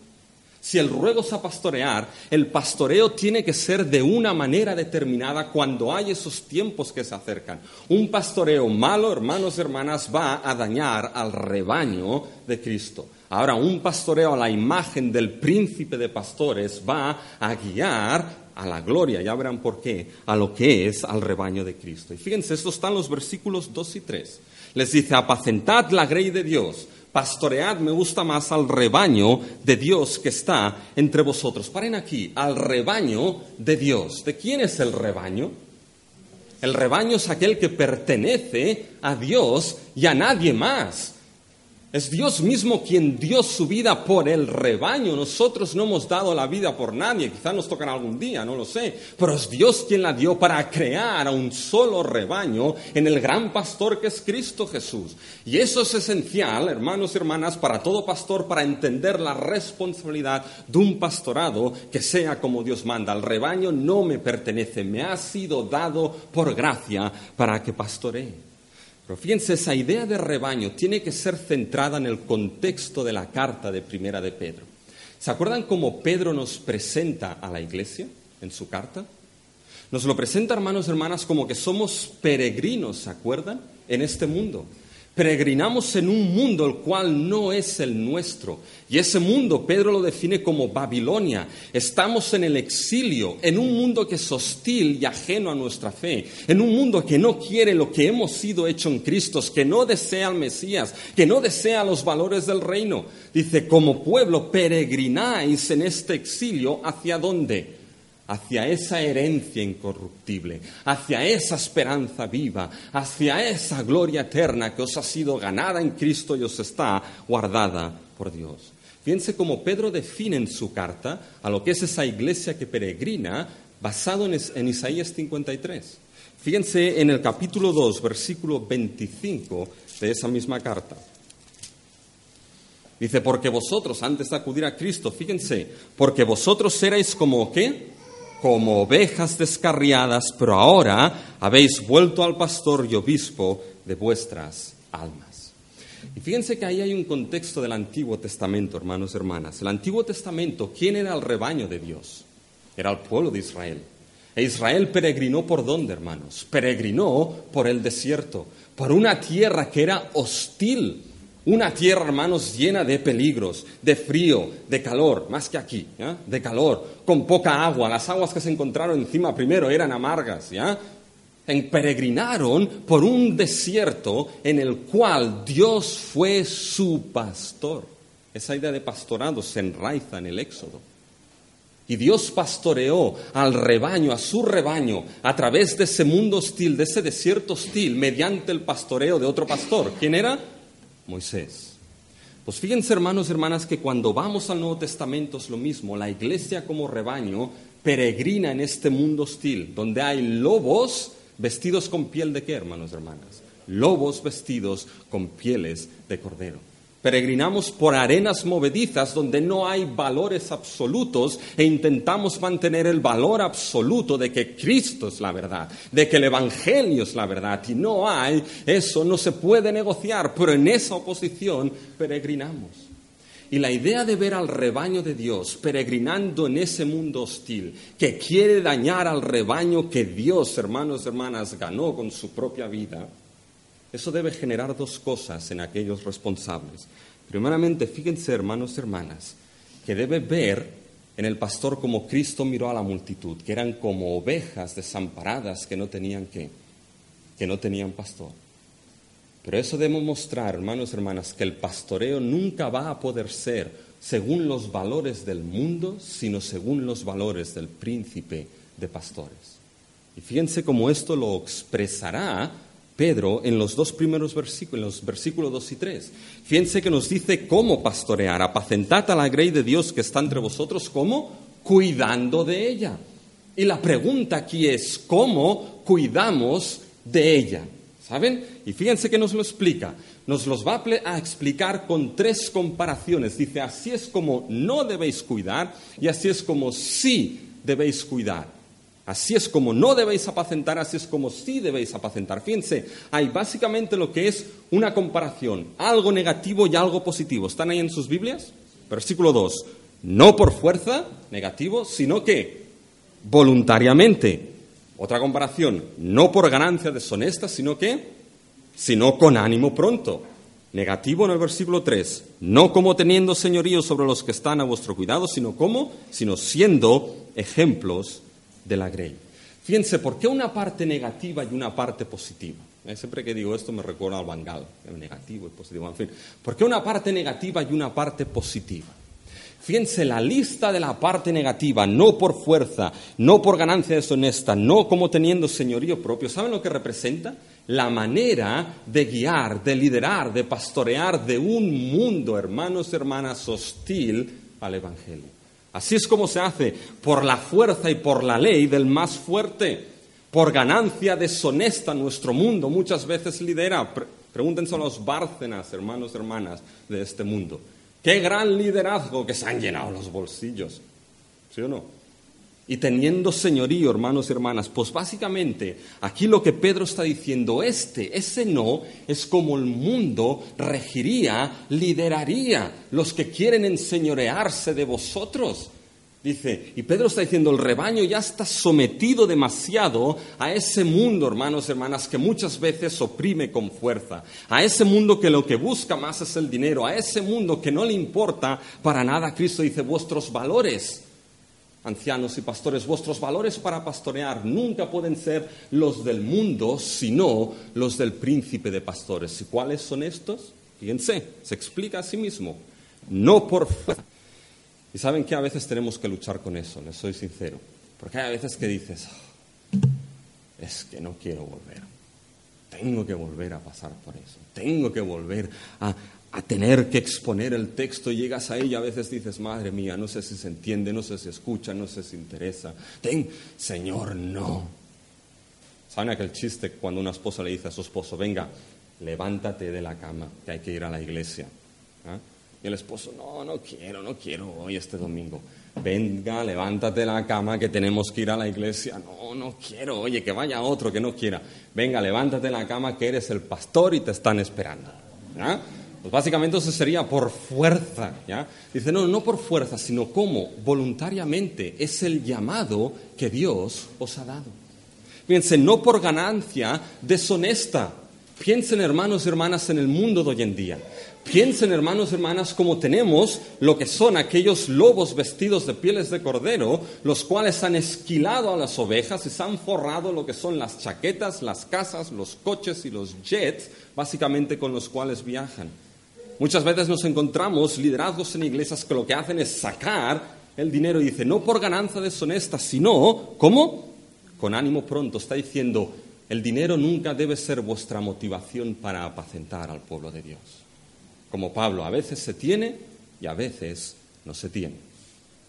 Si el ruego es a pastorear, el pastoreo tiene que ser de una manera determinada cuando hay esos tiempos que se acercan. Un pastoreo malo, hermanos y hermanas, va a dañar al rebaño de Cristo. Ahora, un pastoreo a la imagen del príncipe de pastores va a guiar a la gloria, ya verán por qué, a lo que es al rebaño de Cristo. Y fíjense, estos están los versículos 2 y 3. Les dice, apacentad la grey de Dios, pastoread, me gusta más al rebaño de Dios que está entre vosotros. Paren aquí, al rebaño de Dios. ¿De quién es el rebaño? El rebaño es aquel que pertenece a Dios y a nadie más. Es Dios mismo quien dio su vida por el rebaño. Nosotros no hemos dado la vida por nadie. Quizás nos tocará algún día, no lo sé. Pero es Dios quien la dio para crear a un solo rebaño en el gran pastor que es Cristo Jesús. Y eso es esencial, hermanos y hermanas, para todo pastor, para entender la responsabilidad de un pastorado que sea como Dios manda. El rebaño no me pertenece, me ha sido dado por gracia para que pastoree. Pero fíjense, esa idea de rebaño tiene que ser centrada en el contexto de la carta de Primera de Pedro. ¿Se acuerdan cómo Pedro nos presenta a la iglesia en su carta? Nos lo presenta, hermanos y hermanas, como que somos peregrinos, ¿se acuerdan? En este mundo. Peregrinamos en un mundo el cual no es el nuestro. Y ese mundo Pedro lo define como Babilonia. Estamos en el exilio, en un mundo que es hostil y ajeno a nuestra fe, en un mundo que no quiere lo que hemos sido hecho en Cristo, que no desea al Mesías, que no desea los valores del reino. Dice, como pueblo peregrináis en este exilio, ¿hacia dónde? Hacia esa herencia incorruptible, hacia esa esperanza viva, hacia esa gloria eterna que os ha sido ganada en Cristo y os está guardada por Dios. Fíjense cómo Pedro define en su carta a lo que es esa iglesia que peregrina basado en, Isaías 53. Fíjense en el capítulo 2, versículo 25 de esa misma carta. Dice, porque vosotros, antes de acudir a Cristo, fíjense, porque vosotros erais como qué? Como ovejas descarriadas, pero ahora habéis vuelto al pastor y obispo de vuestras almas. Y fíjense que ahí hay un contexto del Antiguo Testamento, hermanos y hermanas. El Antiguo Testamento, ¿quién era el rebaño de Dios? Era el pueblo de Israel. E Israel peregrinó por dónde, hermanos? Peregrinó por el desierto, por una tierra que era hostil una tierra, hermanos, llena de peligros, de frío, de calor, más que aquí, de calor, con poca agua. Las aguas que se encontraron encima primero eran amargas, ¿ya? peregrinaron por un desierto en el cual Dios fue su pastor. Esa idea de pastorado se enraiza en el Éxodo. Y Dios pastoreó al rebaño, a su rebaño, a través de ese mundo hostil, de ese desierto hostil, mediante el pastoreo de otro pastor. ¿Quién era? Moisés. Pues fíjense hermanos y hermanas que cuando vamos al Nuevo Testamento es lo mismo, la iglesia como rebaño peregrina en este mundo hostil, donde hay lobos vestidos con piel de qué, hermanos y hermanas? Lobos vestidos con pieles de cordero. Peregrinamos por arenas movedizas donde no hay valores absolutos e intentamos mantener el valor absoluto de que Cristo es la verdad, de que el Evangelio es la verdad. Y no hay, eso no se puede negociar, pero en esa oposición peregrinamos. Y la idea de ver al rebaño de Dios peregrinando en ese mundo hostil, que quiere dañar al rebaño que Dios, hermanos y hermanas, ganó con su propia vida, eso debe generar dos cosas en aquellos responsables. Primeramente, fíjense, hermanos y hermanas, que debe ver en el pastor como Cristo miró a la multitud, que eran como ovejas desamparadas que no tenían qué, que no tenían pastor. Pero eso debe mostrar, hermanos y hermanas, que el pastoreo nunca va a poder ser según los valores del mundo, sino según los valores del príncipe de pastores. Y fíjense cómo esto lo expresará Pedro en los dos primeros versículos, en los versículos 2 y 3. Fíjense que nos dice cómo pastorear, apacentad a la grey de Dios que está entre vosotros, ¿cómo? Cuidando de ella. Y la pregunta aquí es, ¿cómo cuidamos de ella? ¿Saben? Y fíjense que nos lo explica. Nos los va a explicar con tres comparaciones. Dice, así es como no debéis cuidar y así es como sí debéis cuidar. Así es como no debéis apacentar, así es como sí debéis apacentar. Fíjense, hay básicamente lo que es una comparación, algo negativo y algo positivo. ¿Están ahí en sus Biblias? Versículo 2. No por fuerza, negativo, sino que voluntariamente. Otra comparación, no por ganancia deshonesta, sino que, sino con ánimo pronto. Negativo en el versículo 3, no como teniendo señorío sobre los que están a vuestro cuidado, sino como, sino siendo ejemplos de la Grey. Fíjense, ¿por qué una parte negativa y una parte positiva? Eh, siempre que digo esto me recuerda al Bangal, el negativo y positivo. En fin, ¿por qué una parte negativa y una parte positiva? Fíjense, la lista de la parte negativa, no por fuerza, no por ganancia deshonesta, no como teniendo señorío propio, ¿saben lo que representa? La manera de guiar, de liderar, de pastorear de un mundo, hermanos y hermanas, hostil al Evangelio. Así es como se hace, por la fuerza y por la ley del más fuerte, por ganancia deshonesta nuestro mundo muchas veces lidera. Pregúntense a los Bárcenas, hermanos y hermanas de este mundo. Qué gran liderazgo que se han llenado los bolsillos. ¿Sí o no? Y teniendo señorío, hermanos y hermanas. Pues básicamente aquí lo que Pedro está diciendo, este, ese no, es como el mundo regiría, lideraría los que quieren enseñorearse de vosotros. Dice, y Pedro está diciendo, el rebaño ya está sometido demasiado a ese mundo, hermanos y hermanas, que muchas veces oprime con fuerza, a ese mundo que lo que busca más es el dinero, a ese mundo que no le importa para nada, Cristo dice, vuestros valores ancianos y pastores, vuestros valores para pastorear nunca pueden ser los del mundo, sino los del príncipe de pastores. ¿Y cuáles son estos? Fíjense, se explica a sí mismo. No por fuerza. Y saben que a veces tenemos que luchar con eso, les soy sincero. Porque hay veces que dices, ah, es que no quiero volver. Tengo que volver a pasar por eso. Tengo que volver a, a tener que exponer el texto, llegas a ella, a veces dices, madre mía, no sé si se entiende, no sé si escucha, no sé si interesa. Ten, Señor, no. ¿Saben aquel chiste cuando una esposa le dice a su esposo, venga, levántate de la cama, que hay que ir a la iglesia? ¿Ah? Y el esposo, no, no quiero, no quiero hoy este domingo. Venga, levántate de la cama, que tenemos que ir a la iglesia. No, no quiero, oye, que vaya otro que no quiera. Venga, levántate de la cama, que eres el pastor y te están esperando. ¿Ah? Pues básicamente eso sería por fuerza, ¿ya? Dice, no, no por fuerza, sino como voluntariamente es el llamado que Dios os ha dado. Fíjense, no por ganancia deshonesta. Piensen, hermanos y hermanas, en el mundo de hoy en día. Piensen, hermanos y hermanas, como tenemos lo que son aquellos lobos vestidos de pieles de cordero, los cuales han esquilado a las ovejas y se han forrado lo que son las chaquetas, las casas, los coches y los jets, básicamente con los cuales viajan. Muchas veces nos encontramos liderazgos en iglesias que lo que hacen es sacar el dinero y dice, no por ganancia deshonesta, sino, ¿cómo? Con ánimo pronto. Está diciendo, el dinero nunca debe ser vuestra motivación para apacentar al pueblo de Dios. Como Pablo, a veces se tiene y a veces no se tiene.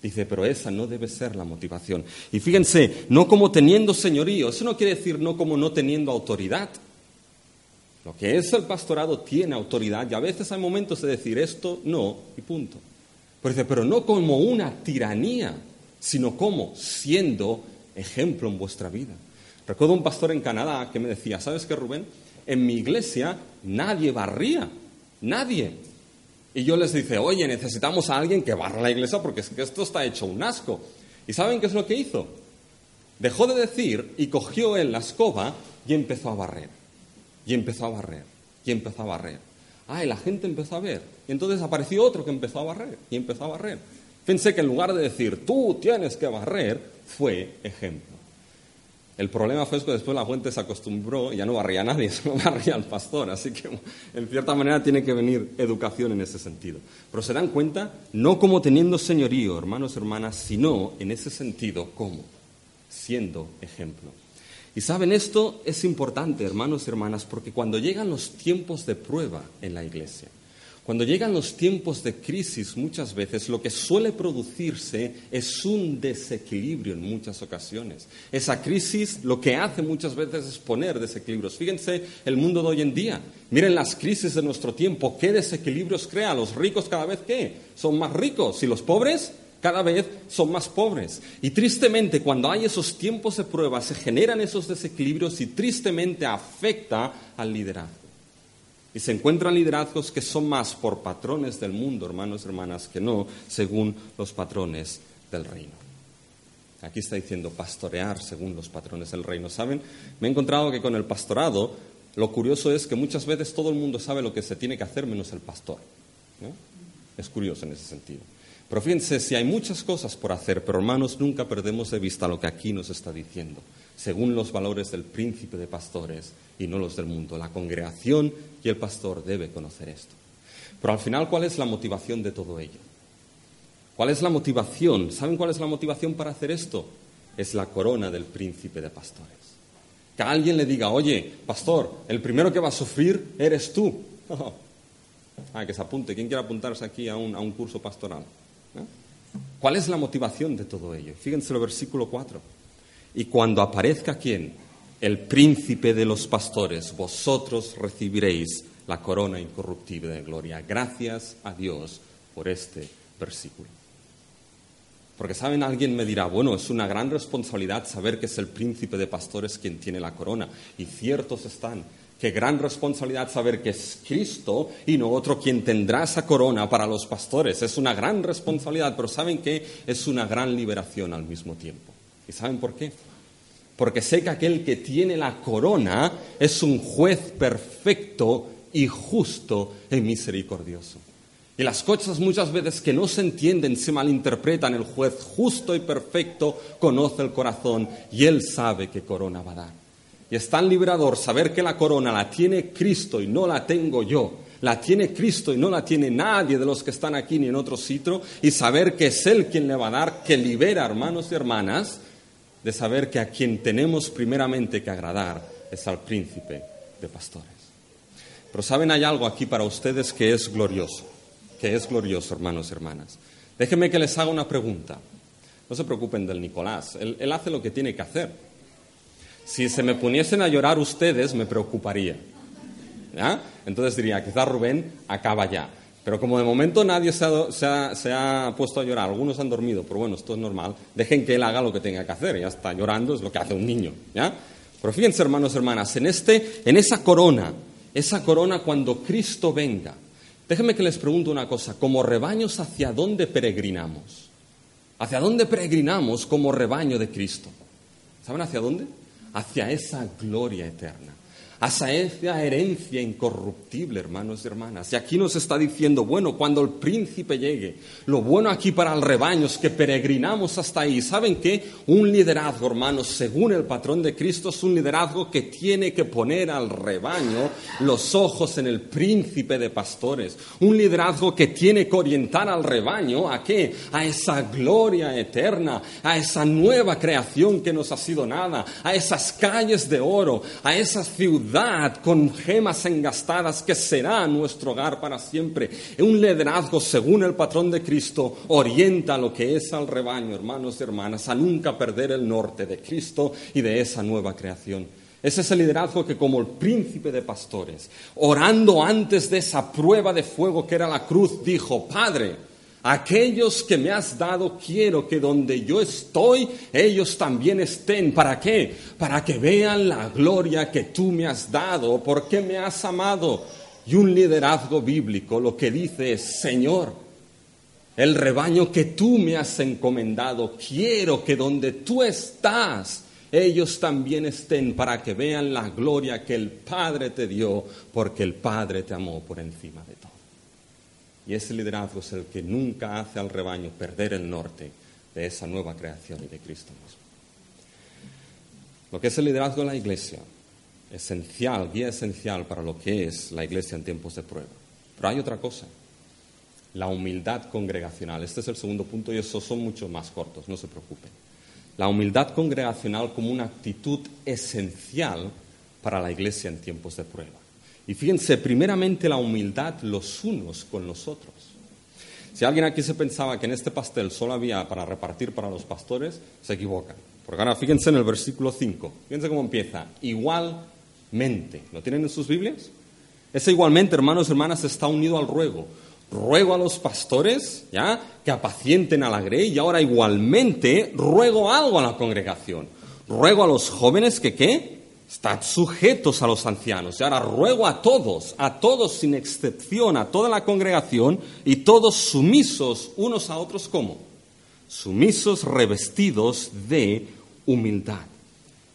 Dice, pero esa no debe ser la motivación. Y fíjense, no como teniendo señorío, eso no quiere decir no como no teniendo autoridad. Lo que es el pastorado tiene autoridad y a veces hay momentos de decir esto no y punto. Pero dice, pero no como una tiranía, sino como siendo ejemplo en vuestra vida. Recuerdo un pastor en Canadá que me decía, ¿sabes qué, Rubén? En mi iglesia nadie barría, nadie. Y yo les dije, oye, necesitamos a alguien que barra la iglesia porque es que esto está hecho un asco. ¿Y saben qué es lo que hizo? Dejó de decir y cogió él la escoba y empezó a barrer. Y empezó a barrer. Y empezó a barrer. Ah, y la gente empezó a ver. Y entonces apareció otro que empezó a barrer. Y empezó a barrer. Pensé que en lugar de decir, tú tienes que barrer, fue ejemplo. El problema fue que después la gente se acostumbró ya no barría a nadie, solo barría al pastor. Así que, en cierta manera, tiene que venir educación en ese sentido. Pero se dan cuenta, no como teniendo señorío, hermanos y hermanas, sino en ese sentido, como siendo ejemplo. Y saben, esto es importante, hermanos y hermanas, porque cuando llegan los tiempos de prueba en la iglesia, cuando llegan los tiempos de crisis, muchas veces lo que suele producirse es un desequilibrio en muchas ocasiones. Esa crisis lo que hace muchas veces es poner desequilibrios. Fíjense el mundo de hoy en día. Miren las crisis de nuestro tiempo. ¿Qué desequilibrios crea? Los ricos cada vez que son más ricos y los pobres cada vez son más pobres. Y tristemente, cuando hay esos tiempos de prueba, se generan esos desequilibrios y tristemente afecta al liderazgo. Y se encuentran liderazgos que son más por patrones del mundo, hermanos y hermanas, que no según los patrones del reino. Aquí está diciendo pastorear según los patrones del reino. ¿Saben? Me he encontrado que con el pastorado lo curioso es que muchas veces todo el mundo sabe lo que se tiene que hacer menos el pastor. Es curioso en ese sentido. Pero fíjense, si hay muchas cosas por hacer, pero hermanos, nunca perdemos de vista lo que aquí nos está diciendo, según los valores del príncipe de pastores y no los del mundo. La congregación y el pastor debe conocer esto. Pero al final, ¿cuál es la motivación de todo ello? ¿Cuál es la motivación? ¿Saben cuál es la motivación para hacer esto? Es la corona del príncipe de pastores. Que alguien le diga, oye, pastor, el primero que va a sufrir eres tú. ah, que se apunte. ¿Quién quiere apuntarse aquí a un, a un curso pastoral? ¿Cuál es la motivación de todo ello? Fíjense el versículo 4. Y cuando aparezca quién? El príncipe de los pastores, vosotros recibiréis la corona incorruptible de gloria. Gracias a Dios por este versículo. Porque, ¿saben? Alguien me dirá, bueno, es una gran responsabilidad saber que es el príncipe de pastores quien tiene la corona. Y ciertos están. Qué gran responsabilidad saber que es Cristo y no otro quien tendrá esa corona para los pastores. Es una gran responsabilidad, pero ¿saben qué? Es una gran liberación al mismo tiempo. ¿Y saben por qué? Porque sé que aquel que tiene la corona es un juez perfecto y justo y misericordioso. Y las cosas muchas veces que no se entienden se malinterpretan. El juez justo y perfecto conoce el corazón y él sabe qué corona va a dar. Y es tan liberador saber que la corona la tiene Cristo y no la tengo yo. La tiene Cristo y no la tiene nadie de los que están aquí ni en otro sitio. Y saber que es Él quien le va a dar, que libera hermanos y hermanas, de saber que a quien tenemos primeramente que agradar es al príncipe de pastores. Pero saben, hay algo aquí para ustedes que es glorioso, que es glorioso, hermanos y hermanas. Déjenme que les haga una pregunta. No se preocupen del Nicolás, él, él hace lo que tiene que hacer. Si se me poniesen a llorar ustedes, me preocuparía. Entonces diría, quizás Rubén acaba ya. Pero como de momento nadie se ha, puesto a llorar, algunos han dormido, pero bueno, esto es normal, dejen que él haga lo que tenga que hacer, ya está llorando, es lo que hace un niño. ¿ya? Pero fíjense, hermanos hermanas, en, este, en esa corona, esa corona cuando Cristo venga, déjenme que les pregunte una cosa, como rebaños, ¿hacia dónde peregrinamos? ¿Hacia dónde peregrinamos como rebaño de Cristo? ¿Saben hacia dónde? Hacia esa gloria eterna hacia esa herencia incorruptible, hermanos y hermanas. Y aquí nos está diciendo, bueno, cuando el príncipe llegue, lo bueno aquí para el rebaño es que peregrinamos hasta ahí. ¿Saben qué? Un liderazgo, hermanos, según el patrón de Cristo, es un liderazgo que tiene que poner al rebaño los ojos en el príncipe de pastores. Un liderazgo que tiene que orientar al rebaño a qué? A esa gloria eterna, a esa nueva creación que nos ha sido nada, a esas calles de oro, a esas ciudades con gemas engastadas que será nuestro hogar para siempre. Un liderazgo según el patrón de Cristo orienta lo que es al rebaño, hermanos y hermanas, a nunca perder el norte de Cristo y de esa nueva creación. Es ese liderazgo que como el príncipe de pastores, orando antes de esa prueba de fuego que era la cruz, dijo, Padre, aquellos que me has dado quiero que donde yo estoy, ellos también estén. ¿Para qué? Para que vean la gloria que tú me has dado, porque me has amado. Y un liderazgo bíblico lo que dice es, Señor, el rebaño que tú me has encomendado, quiero que donde tú estás, ellos también estén para que vean la gloria que el Padre te dio, porque el Padre te amó por encima de todo. Y ese liderazgo es el que nunca hace al rebaño perder el norte de esa nueva creación y de Cristo mismo. Lo que es el liderazgo de la iglesia, esencial, guía esencial para lo que es la iglesia en tiempos de prueba. Pero hay otra cosa, la humildad congregacional. Este es el segundo punto y esos son mucho más cortos, no se preocupen la humildad congregacional como una actitud esencial para la iglesia en tiempos de prueba. Y fíjense, primeramente la humildad los unos con los otros. Si alguien aquí se pensaba que en este pastel solo había para repartir para los pastores, se equivoca. Porque ahora fíjense en el versículo 5, fíjense cómo empieza, igualmente. ¿Lo tienen en sus Biblias? Ese igualmente, hermanos y hermanas, está unido al ruego ruego a los pastores, ¿ya? Que apacienten a la grey y ahora igualmente ruego algo a la congregación. Ruego a los jóvenes que, ¿qué? Están sujetos a los ancianos. Y ahora ruego a todos, a todos sin excepción, a toda la congregación y todos sumisos unos a otros como sumisos revestidos de humildad.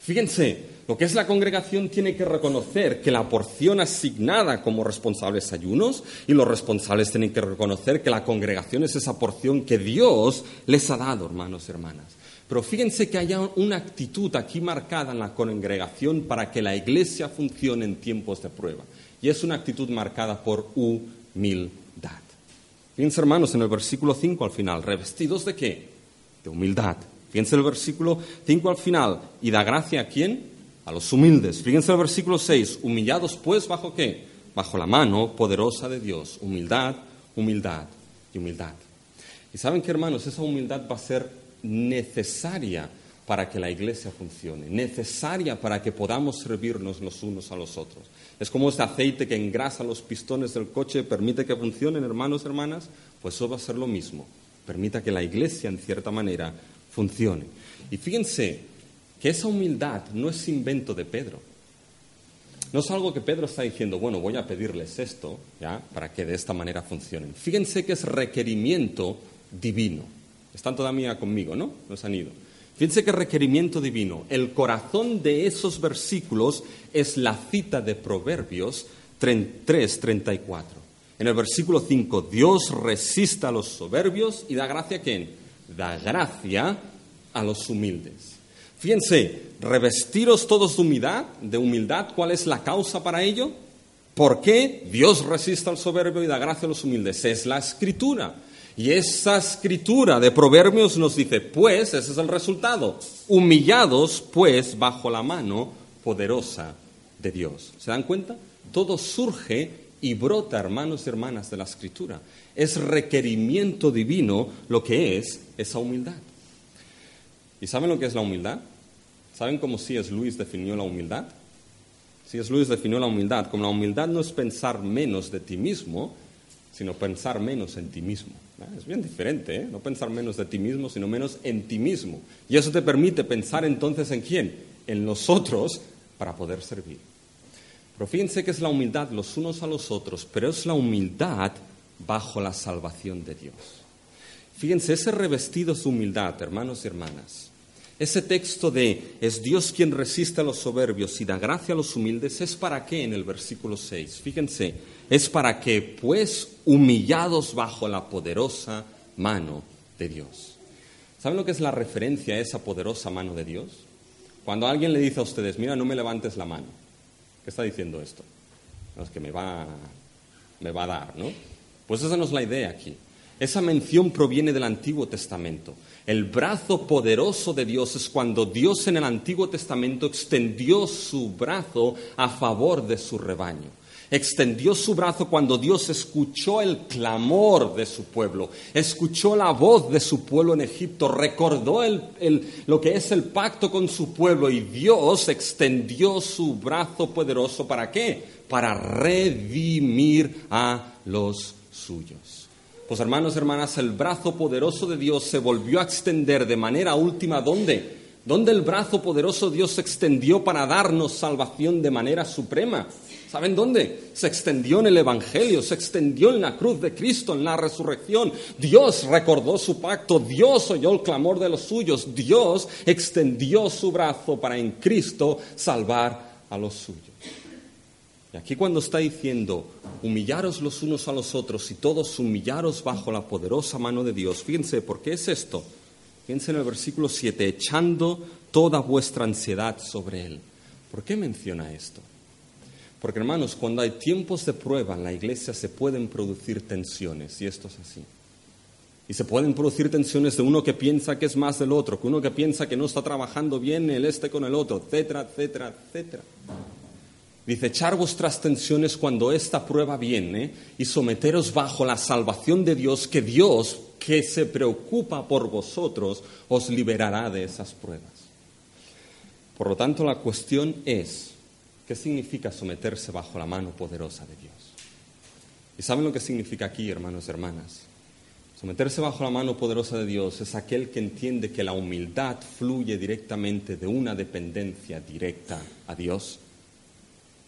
Fíjense, lo que es la congregación tiene que reconocer que la porción asignada como responsables ayunos y los responsables tienen que reconocer que la congregación es esa porción que Dios les ha dado, hermanos y hermanas. Pero fíjense que haya una actitud aquí marcada en la congregación para que la iglesia funcione en tiempos de prueba. Y es una actitud marcada por humildad. Fíjense, hermanos, en el versículo 5 al final, ¿revestidos de qué? De humildad. Fíjense el versículo 5 al final. ¿Y da gracia a quién? a los humildes. Fíjense el versículo 6, humillados pues bajo qué? Bajo la mano poderosa de Dios. Humildad, humildad y humildad. Y saben que hermanos, esa humildad va a ser necesaria para que la iglesia funcione, necesaria para que podamos servirnos los unos a los otros. Es como ese aceite que engrasa los pistones del coche, permite que funcionen, hermanos, hermanas, pues eso va a ser lo mismo. Permita que la iglesia, en cierta manera, funcione. Y fíjense, que esa humildad no es invento de Pedro. No es algo que Pedro está diciendo, bueno, voy a pedirles esto, ¿ya? Para que de esta manera funcionen. Fíjense que es requerimiento divino. Están todavía conmigo, ¿no? Nos han ido. Fíjense que requerimiento divino. El corazón de esos versículos es la cita de Proverbios 3, 34. En el versículo 5, Dios resista a los soberbios y da gracia a quién? Da gracia a los humildes. Fíjense, revestiros todos de humildad, de humildad, ¿cuál es la causa para ello? ¿Por qué Dios resiste al soberbio y da gracia a los humildes? Es la escritura. Y esa escritura de Proverbios nos dice, pues, ese es el resultado, humillados pues bajo la mano poderosa de Dios. ¿Se dan cuenta? Todo surge y brota, hermanos y hermanas, de la escritura. Es requerimiento divino lo que es esa humildad. ¿Y saben lo que es la humildad? ¿Saben cómo C.S. Lewis definió la humildad? C.S. Lewis definió la humildad como la humildad no es pensar menos de ti mismo, sino pensar menos en ti mismo. Es bien diferente, ¿eh? No pensar menos de ti mismo, sino menos en ti mismo. Y eso te permite pensar entonces en quién? En nosotros para poder servir. Pero fíjense que es la humildad los unos a los otros, pero es la humildad bajo la salvación de Dios. Fíjense, ese revestido de humildad, hermanos y hermanas, ese texto de es Dios quien resiste a los soberbios y da gracia a los humildes, ¿es para qué en el versículo 6? Fíjense, es para que, pues, humillados bajo la poderosa mano de Dios. ¿Saben lo que es la referencia a esa poderosa mano de Dios? Cuando alguien le dice a ustedes, mira, no me levantes la mano, ¿qué está diciendo esto? es que me va, me va a dar, ¿no? Pues esa no es la idea aquí. Esa mención proviene del Antiguo Testamento. El brazo poderoso de Dios es cuando Dios en el Antiguo Testamento extendió su brazo a favor de su rebaño. Extendió su brazo cuando Dios escuchó el clamor de su pueblo, escuchó la voz de su pueblo en Egipto, recordó lo que es el pacto con su pueblo y Dios extendió su brazo poderoso para qué? Para redimir a los suyos. Pues hermanos, hermanas, el brazo poderoso de Dios se volvió a extender de manera última, ¿dónde? ¿Dónde el brazo poderoso de Dios se extendió para darnos salvación de manera suprema? ¿Saben dónde? Se extendió en el Evangelio, se extendió en la cruz de Cristo, en la resurrección. Dios recordó su pacto, Dios oyó el clamor de los suyos, Dios extendió su brazo para en Cristo salvar a los suyos. Y aquí cuando está diciendo, humillaros los unos a los otros y todos humillaros bajo la poderosa mano de Dios, fíjense, ¿por qué es esto? Fíjense en el versículo 7, echando toda vuestra ansiedad sobre Él. ¿Por qué menciona esto? Porque hermanos, cuando hay tiempos de prueba en la iglesia se pueden producir tensiones, y esto es así. Y se pueden producir tensiones de uno que piensa que es más del otro, que uno que piensa que no está trabajando bien el este con el otro, etcétera, etcétera, etcétera. Dice, echar vuestras tensiones cuando esta prueba viene y someteros bajo la salvación de Dios, que Dios, que se preocupa por vosotros, os liberará de esas pruebas. Por lo tanto, la cuestión es, ¿Qué significa someterse bajo la mano poderosa de Dios? ¿Y saben lo que significa aquí, hermanos y hermanas? Someterse bajo la mano poderosa de Dios es aquel que entiende que la humildad fluye directamente de una dependencia directa a Dios.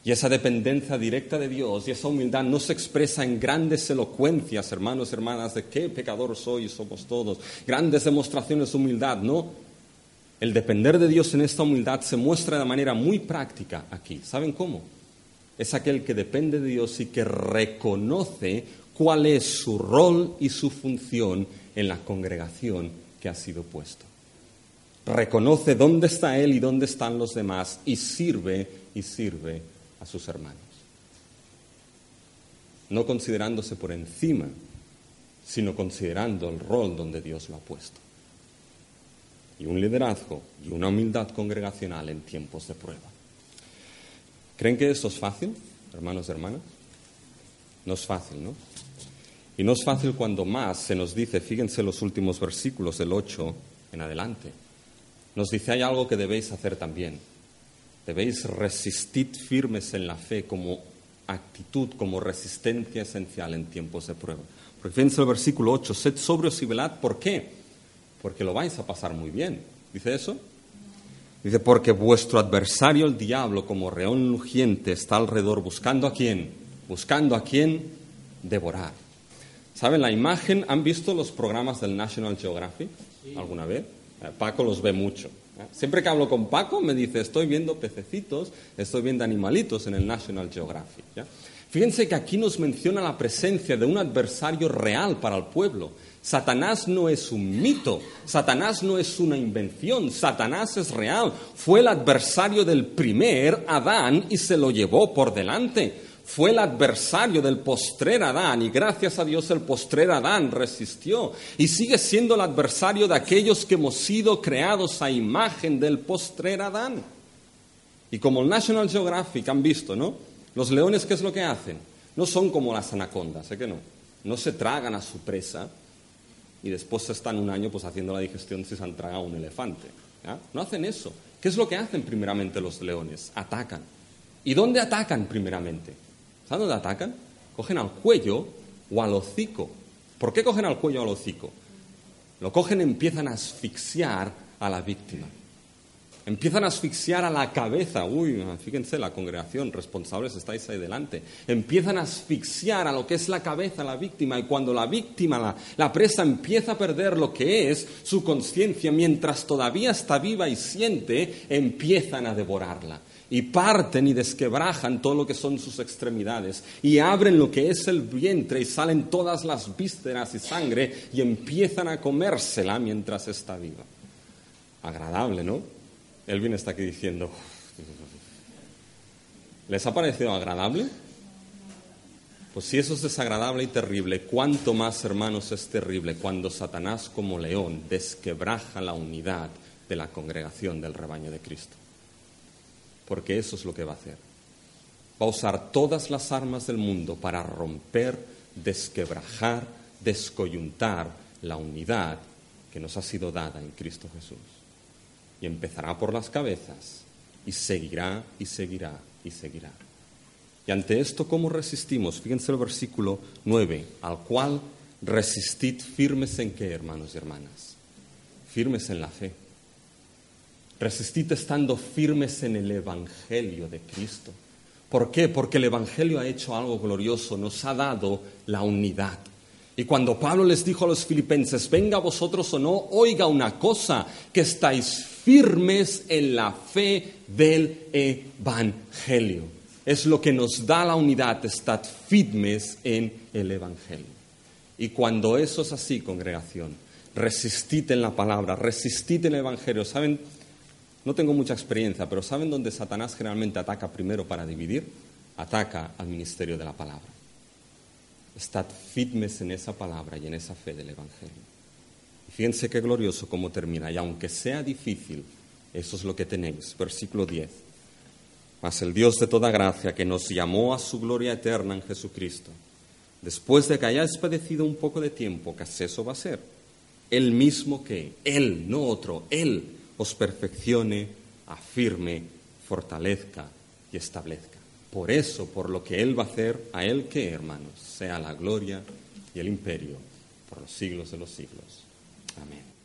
Y esa dependencia directa de Dios y esa humildad no se expresa en grandes elocuencias, hermanos hermanas, de qué pecador soy somos todos, grandes demostraciones de humildad, no, el depender de Dios en esta humildad se muestra de manera muy práctica aquí. ¿Saben cómo? Es aquel que depende de Dios y que reconoce cuál es su rol y su función en la congregación que ha sido puesto. Reconoce dónde está Él y dónde están los demás y sirve y sirve a sus hermanos. No considerándose por encima, sino considerando el rol donde Dios lo ha puesto y un liderazgo y una humildad congregacional en tiempos de prueba. ¿Creen que esto es fácil, hermanos y hermanas? No es fácil, ¿no? Y no es fácil cuando más se nos dice, fíjense los últimos versículos del 8 en adelante, nos dice hay algo que debéis hacer también. Debéis resistir firmes en la fe como actitud, como resistencia esencial en tiempos de prueba. Porque fíjense el versículo 8, sed sobrios y velad, ¿por qué? porque lo vais a pasar muy bien. ¿Dice eso? Dice, porque vuestro adversario, el diablo, como reón lujiente, está alrededor buscando a quién, buscando a quién devorar. ¿Saben la imagen? ¿Han visto los programas del National Geographic alguna vez? Eh, Paco los ve mucho. Siempre que hablo con Paco me dice, estoy viendo pececitos, estoy viendo animalitos en el National Geographic. Fíjense que aquí nos menciona la presencia de un adversario real para el pueblo. Satanás no es un mito, Satanás no es una invención, Satanás es real. Fue el adversario del primer Adán y se lo llevó por delante. Fue el adversario del postrer Adán y gracias a Dios el postrer Adán resistió y sigue siendo el adversario de aquellos que hemos sido creados a imagen del postrer Adán. Y como el National Geographic han visto, ¿no? Los leones, ¿qué es lo que hacen? No son como las anacondas, ¿sé que no? No se tragan a su presa, y después están un año pues haciendo la digestión si se han tragado un elefante. No hacen eso. ¿Qué es lo que hacen primeramente los leones? Atacan. ¿Y dónde atacan primeramente? ¿Saben dónde atacan? Cogen al cuello o al hocico. ¿Por qué cogen al cuello o al hocico? Lo cogen y empiezan a asfixiar a la víctima. Empiezan a asfixiar a la cabeza. Uy, fíjense, la congregación, responsables estáis ahí delante. Empiezan a asfixiar a lo que es la cabeza, la víctima. Y cuando la víctima, la, presa, empieza a perder lo que es su conciencia, mientras todavía está viva y siente, empiezan a devorarla. Y parten y desquebrajan todo lo que son sus extremidades. Y abren lo que es el vientre y salen todas las vísceras y sangre y empiezan a comérsela mientras está viva. Agradable, ¿no? Elvin está aquí diciendo, ¿les ha parecido agradable? Pues si eso es desagradable y terrible, ¿cuánto más, hermanos, es terrible cuando Satanás como león desquebraja la unidad de la congregación del rebaño de Cristo? Porque eso es lo que va a hacer. va a usar todas las armas del mundo para romper, desquebrajar, descoyuntar la unidad que nos ha sido dada en Cristo Jesús. Y empezará por las cabezas y seguirá y seguirá y seguirá. Y ante esto, ¿cómo resistimos? Fíjense el versículo 9, al cual resistid firmes en qué, hermanos y hermanas? Firmes en la fe. Resistid estando firmes en el Evangelio de Cristo. ¿Por qué? Porque el Evangelio ha hecho algo glorioso, nos ha dado la unidad. Y cuando Pablo les dijo a los filipenses, venga vosotros o no, oiga una cosa, que estáis firmes en la fe del Evangelio. Es lo que nos da la unidad, estad firmes en el Evangelio. Y cuando eso es así, congregación, resistid en la palabra, resistid en el Evangelio. ¿Saben? No tengo mucha experiencia, pero ¿saben dónde Satanás generalmente ataca primero para dividir? Ataca al ministerio de la palabra. Estad firmes en esa palabra y en esa fe del Evangelio. Y fíjense qué glorioso cómo termina. Y aunque sea difícil, eso es lo que tenéis. Versículo 10. Mas el Dios de toda gracia, que nos llamó a su gloria eterna en Jesucristo, después de que hayáis padecido un poco de tiempo, que eso va a ser, Él mismo que, Él, no otro, Él os perfeccione, afirme, fortalezca y establezca. Por eso, por lo que Él va a hacer, a Él que, hermanos, sea la gloria y el imperio por los siglos de los siglos. Amén.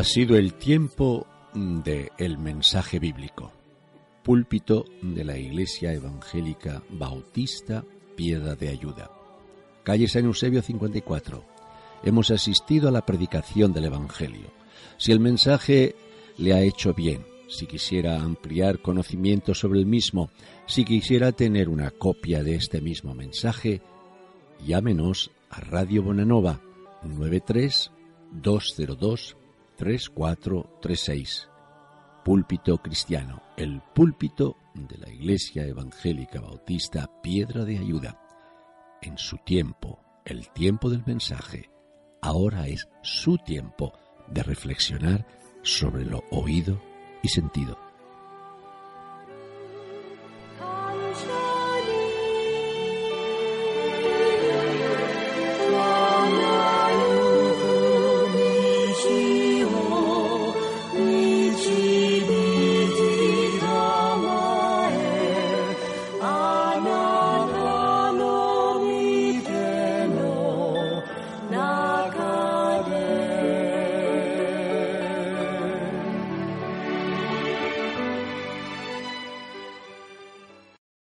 Ha sido el tiempo de el mensaje bíblico. Púlpito de la Iglesia Evangélica Bautista Piedra de Ayuda. Calle San Eusebio 54. Hemos asistido a la predicación del Evangelio. Si el mensaje le ha hecho bien, si quisiera ampliar conocimiento sobre el mismo, si quisiera tener una copia de este mismo mensaje, llámenos a Radio Bonanova 93 202 3436. Púlpito Cristiano, el púlpito de la Iglesia Evangélica Bautista Piedra de Ayuda. En su tiempo, el tiempo del mensaje, ahora es su tiempo de reflexionar sobre lo oído y sentido.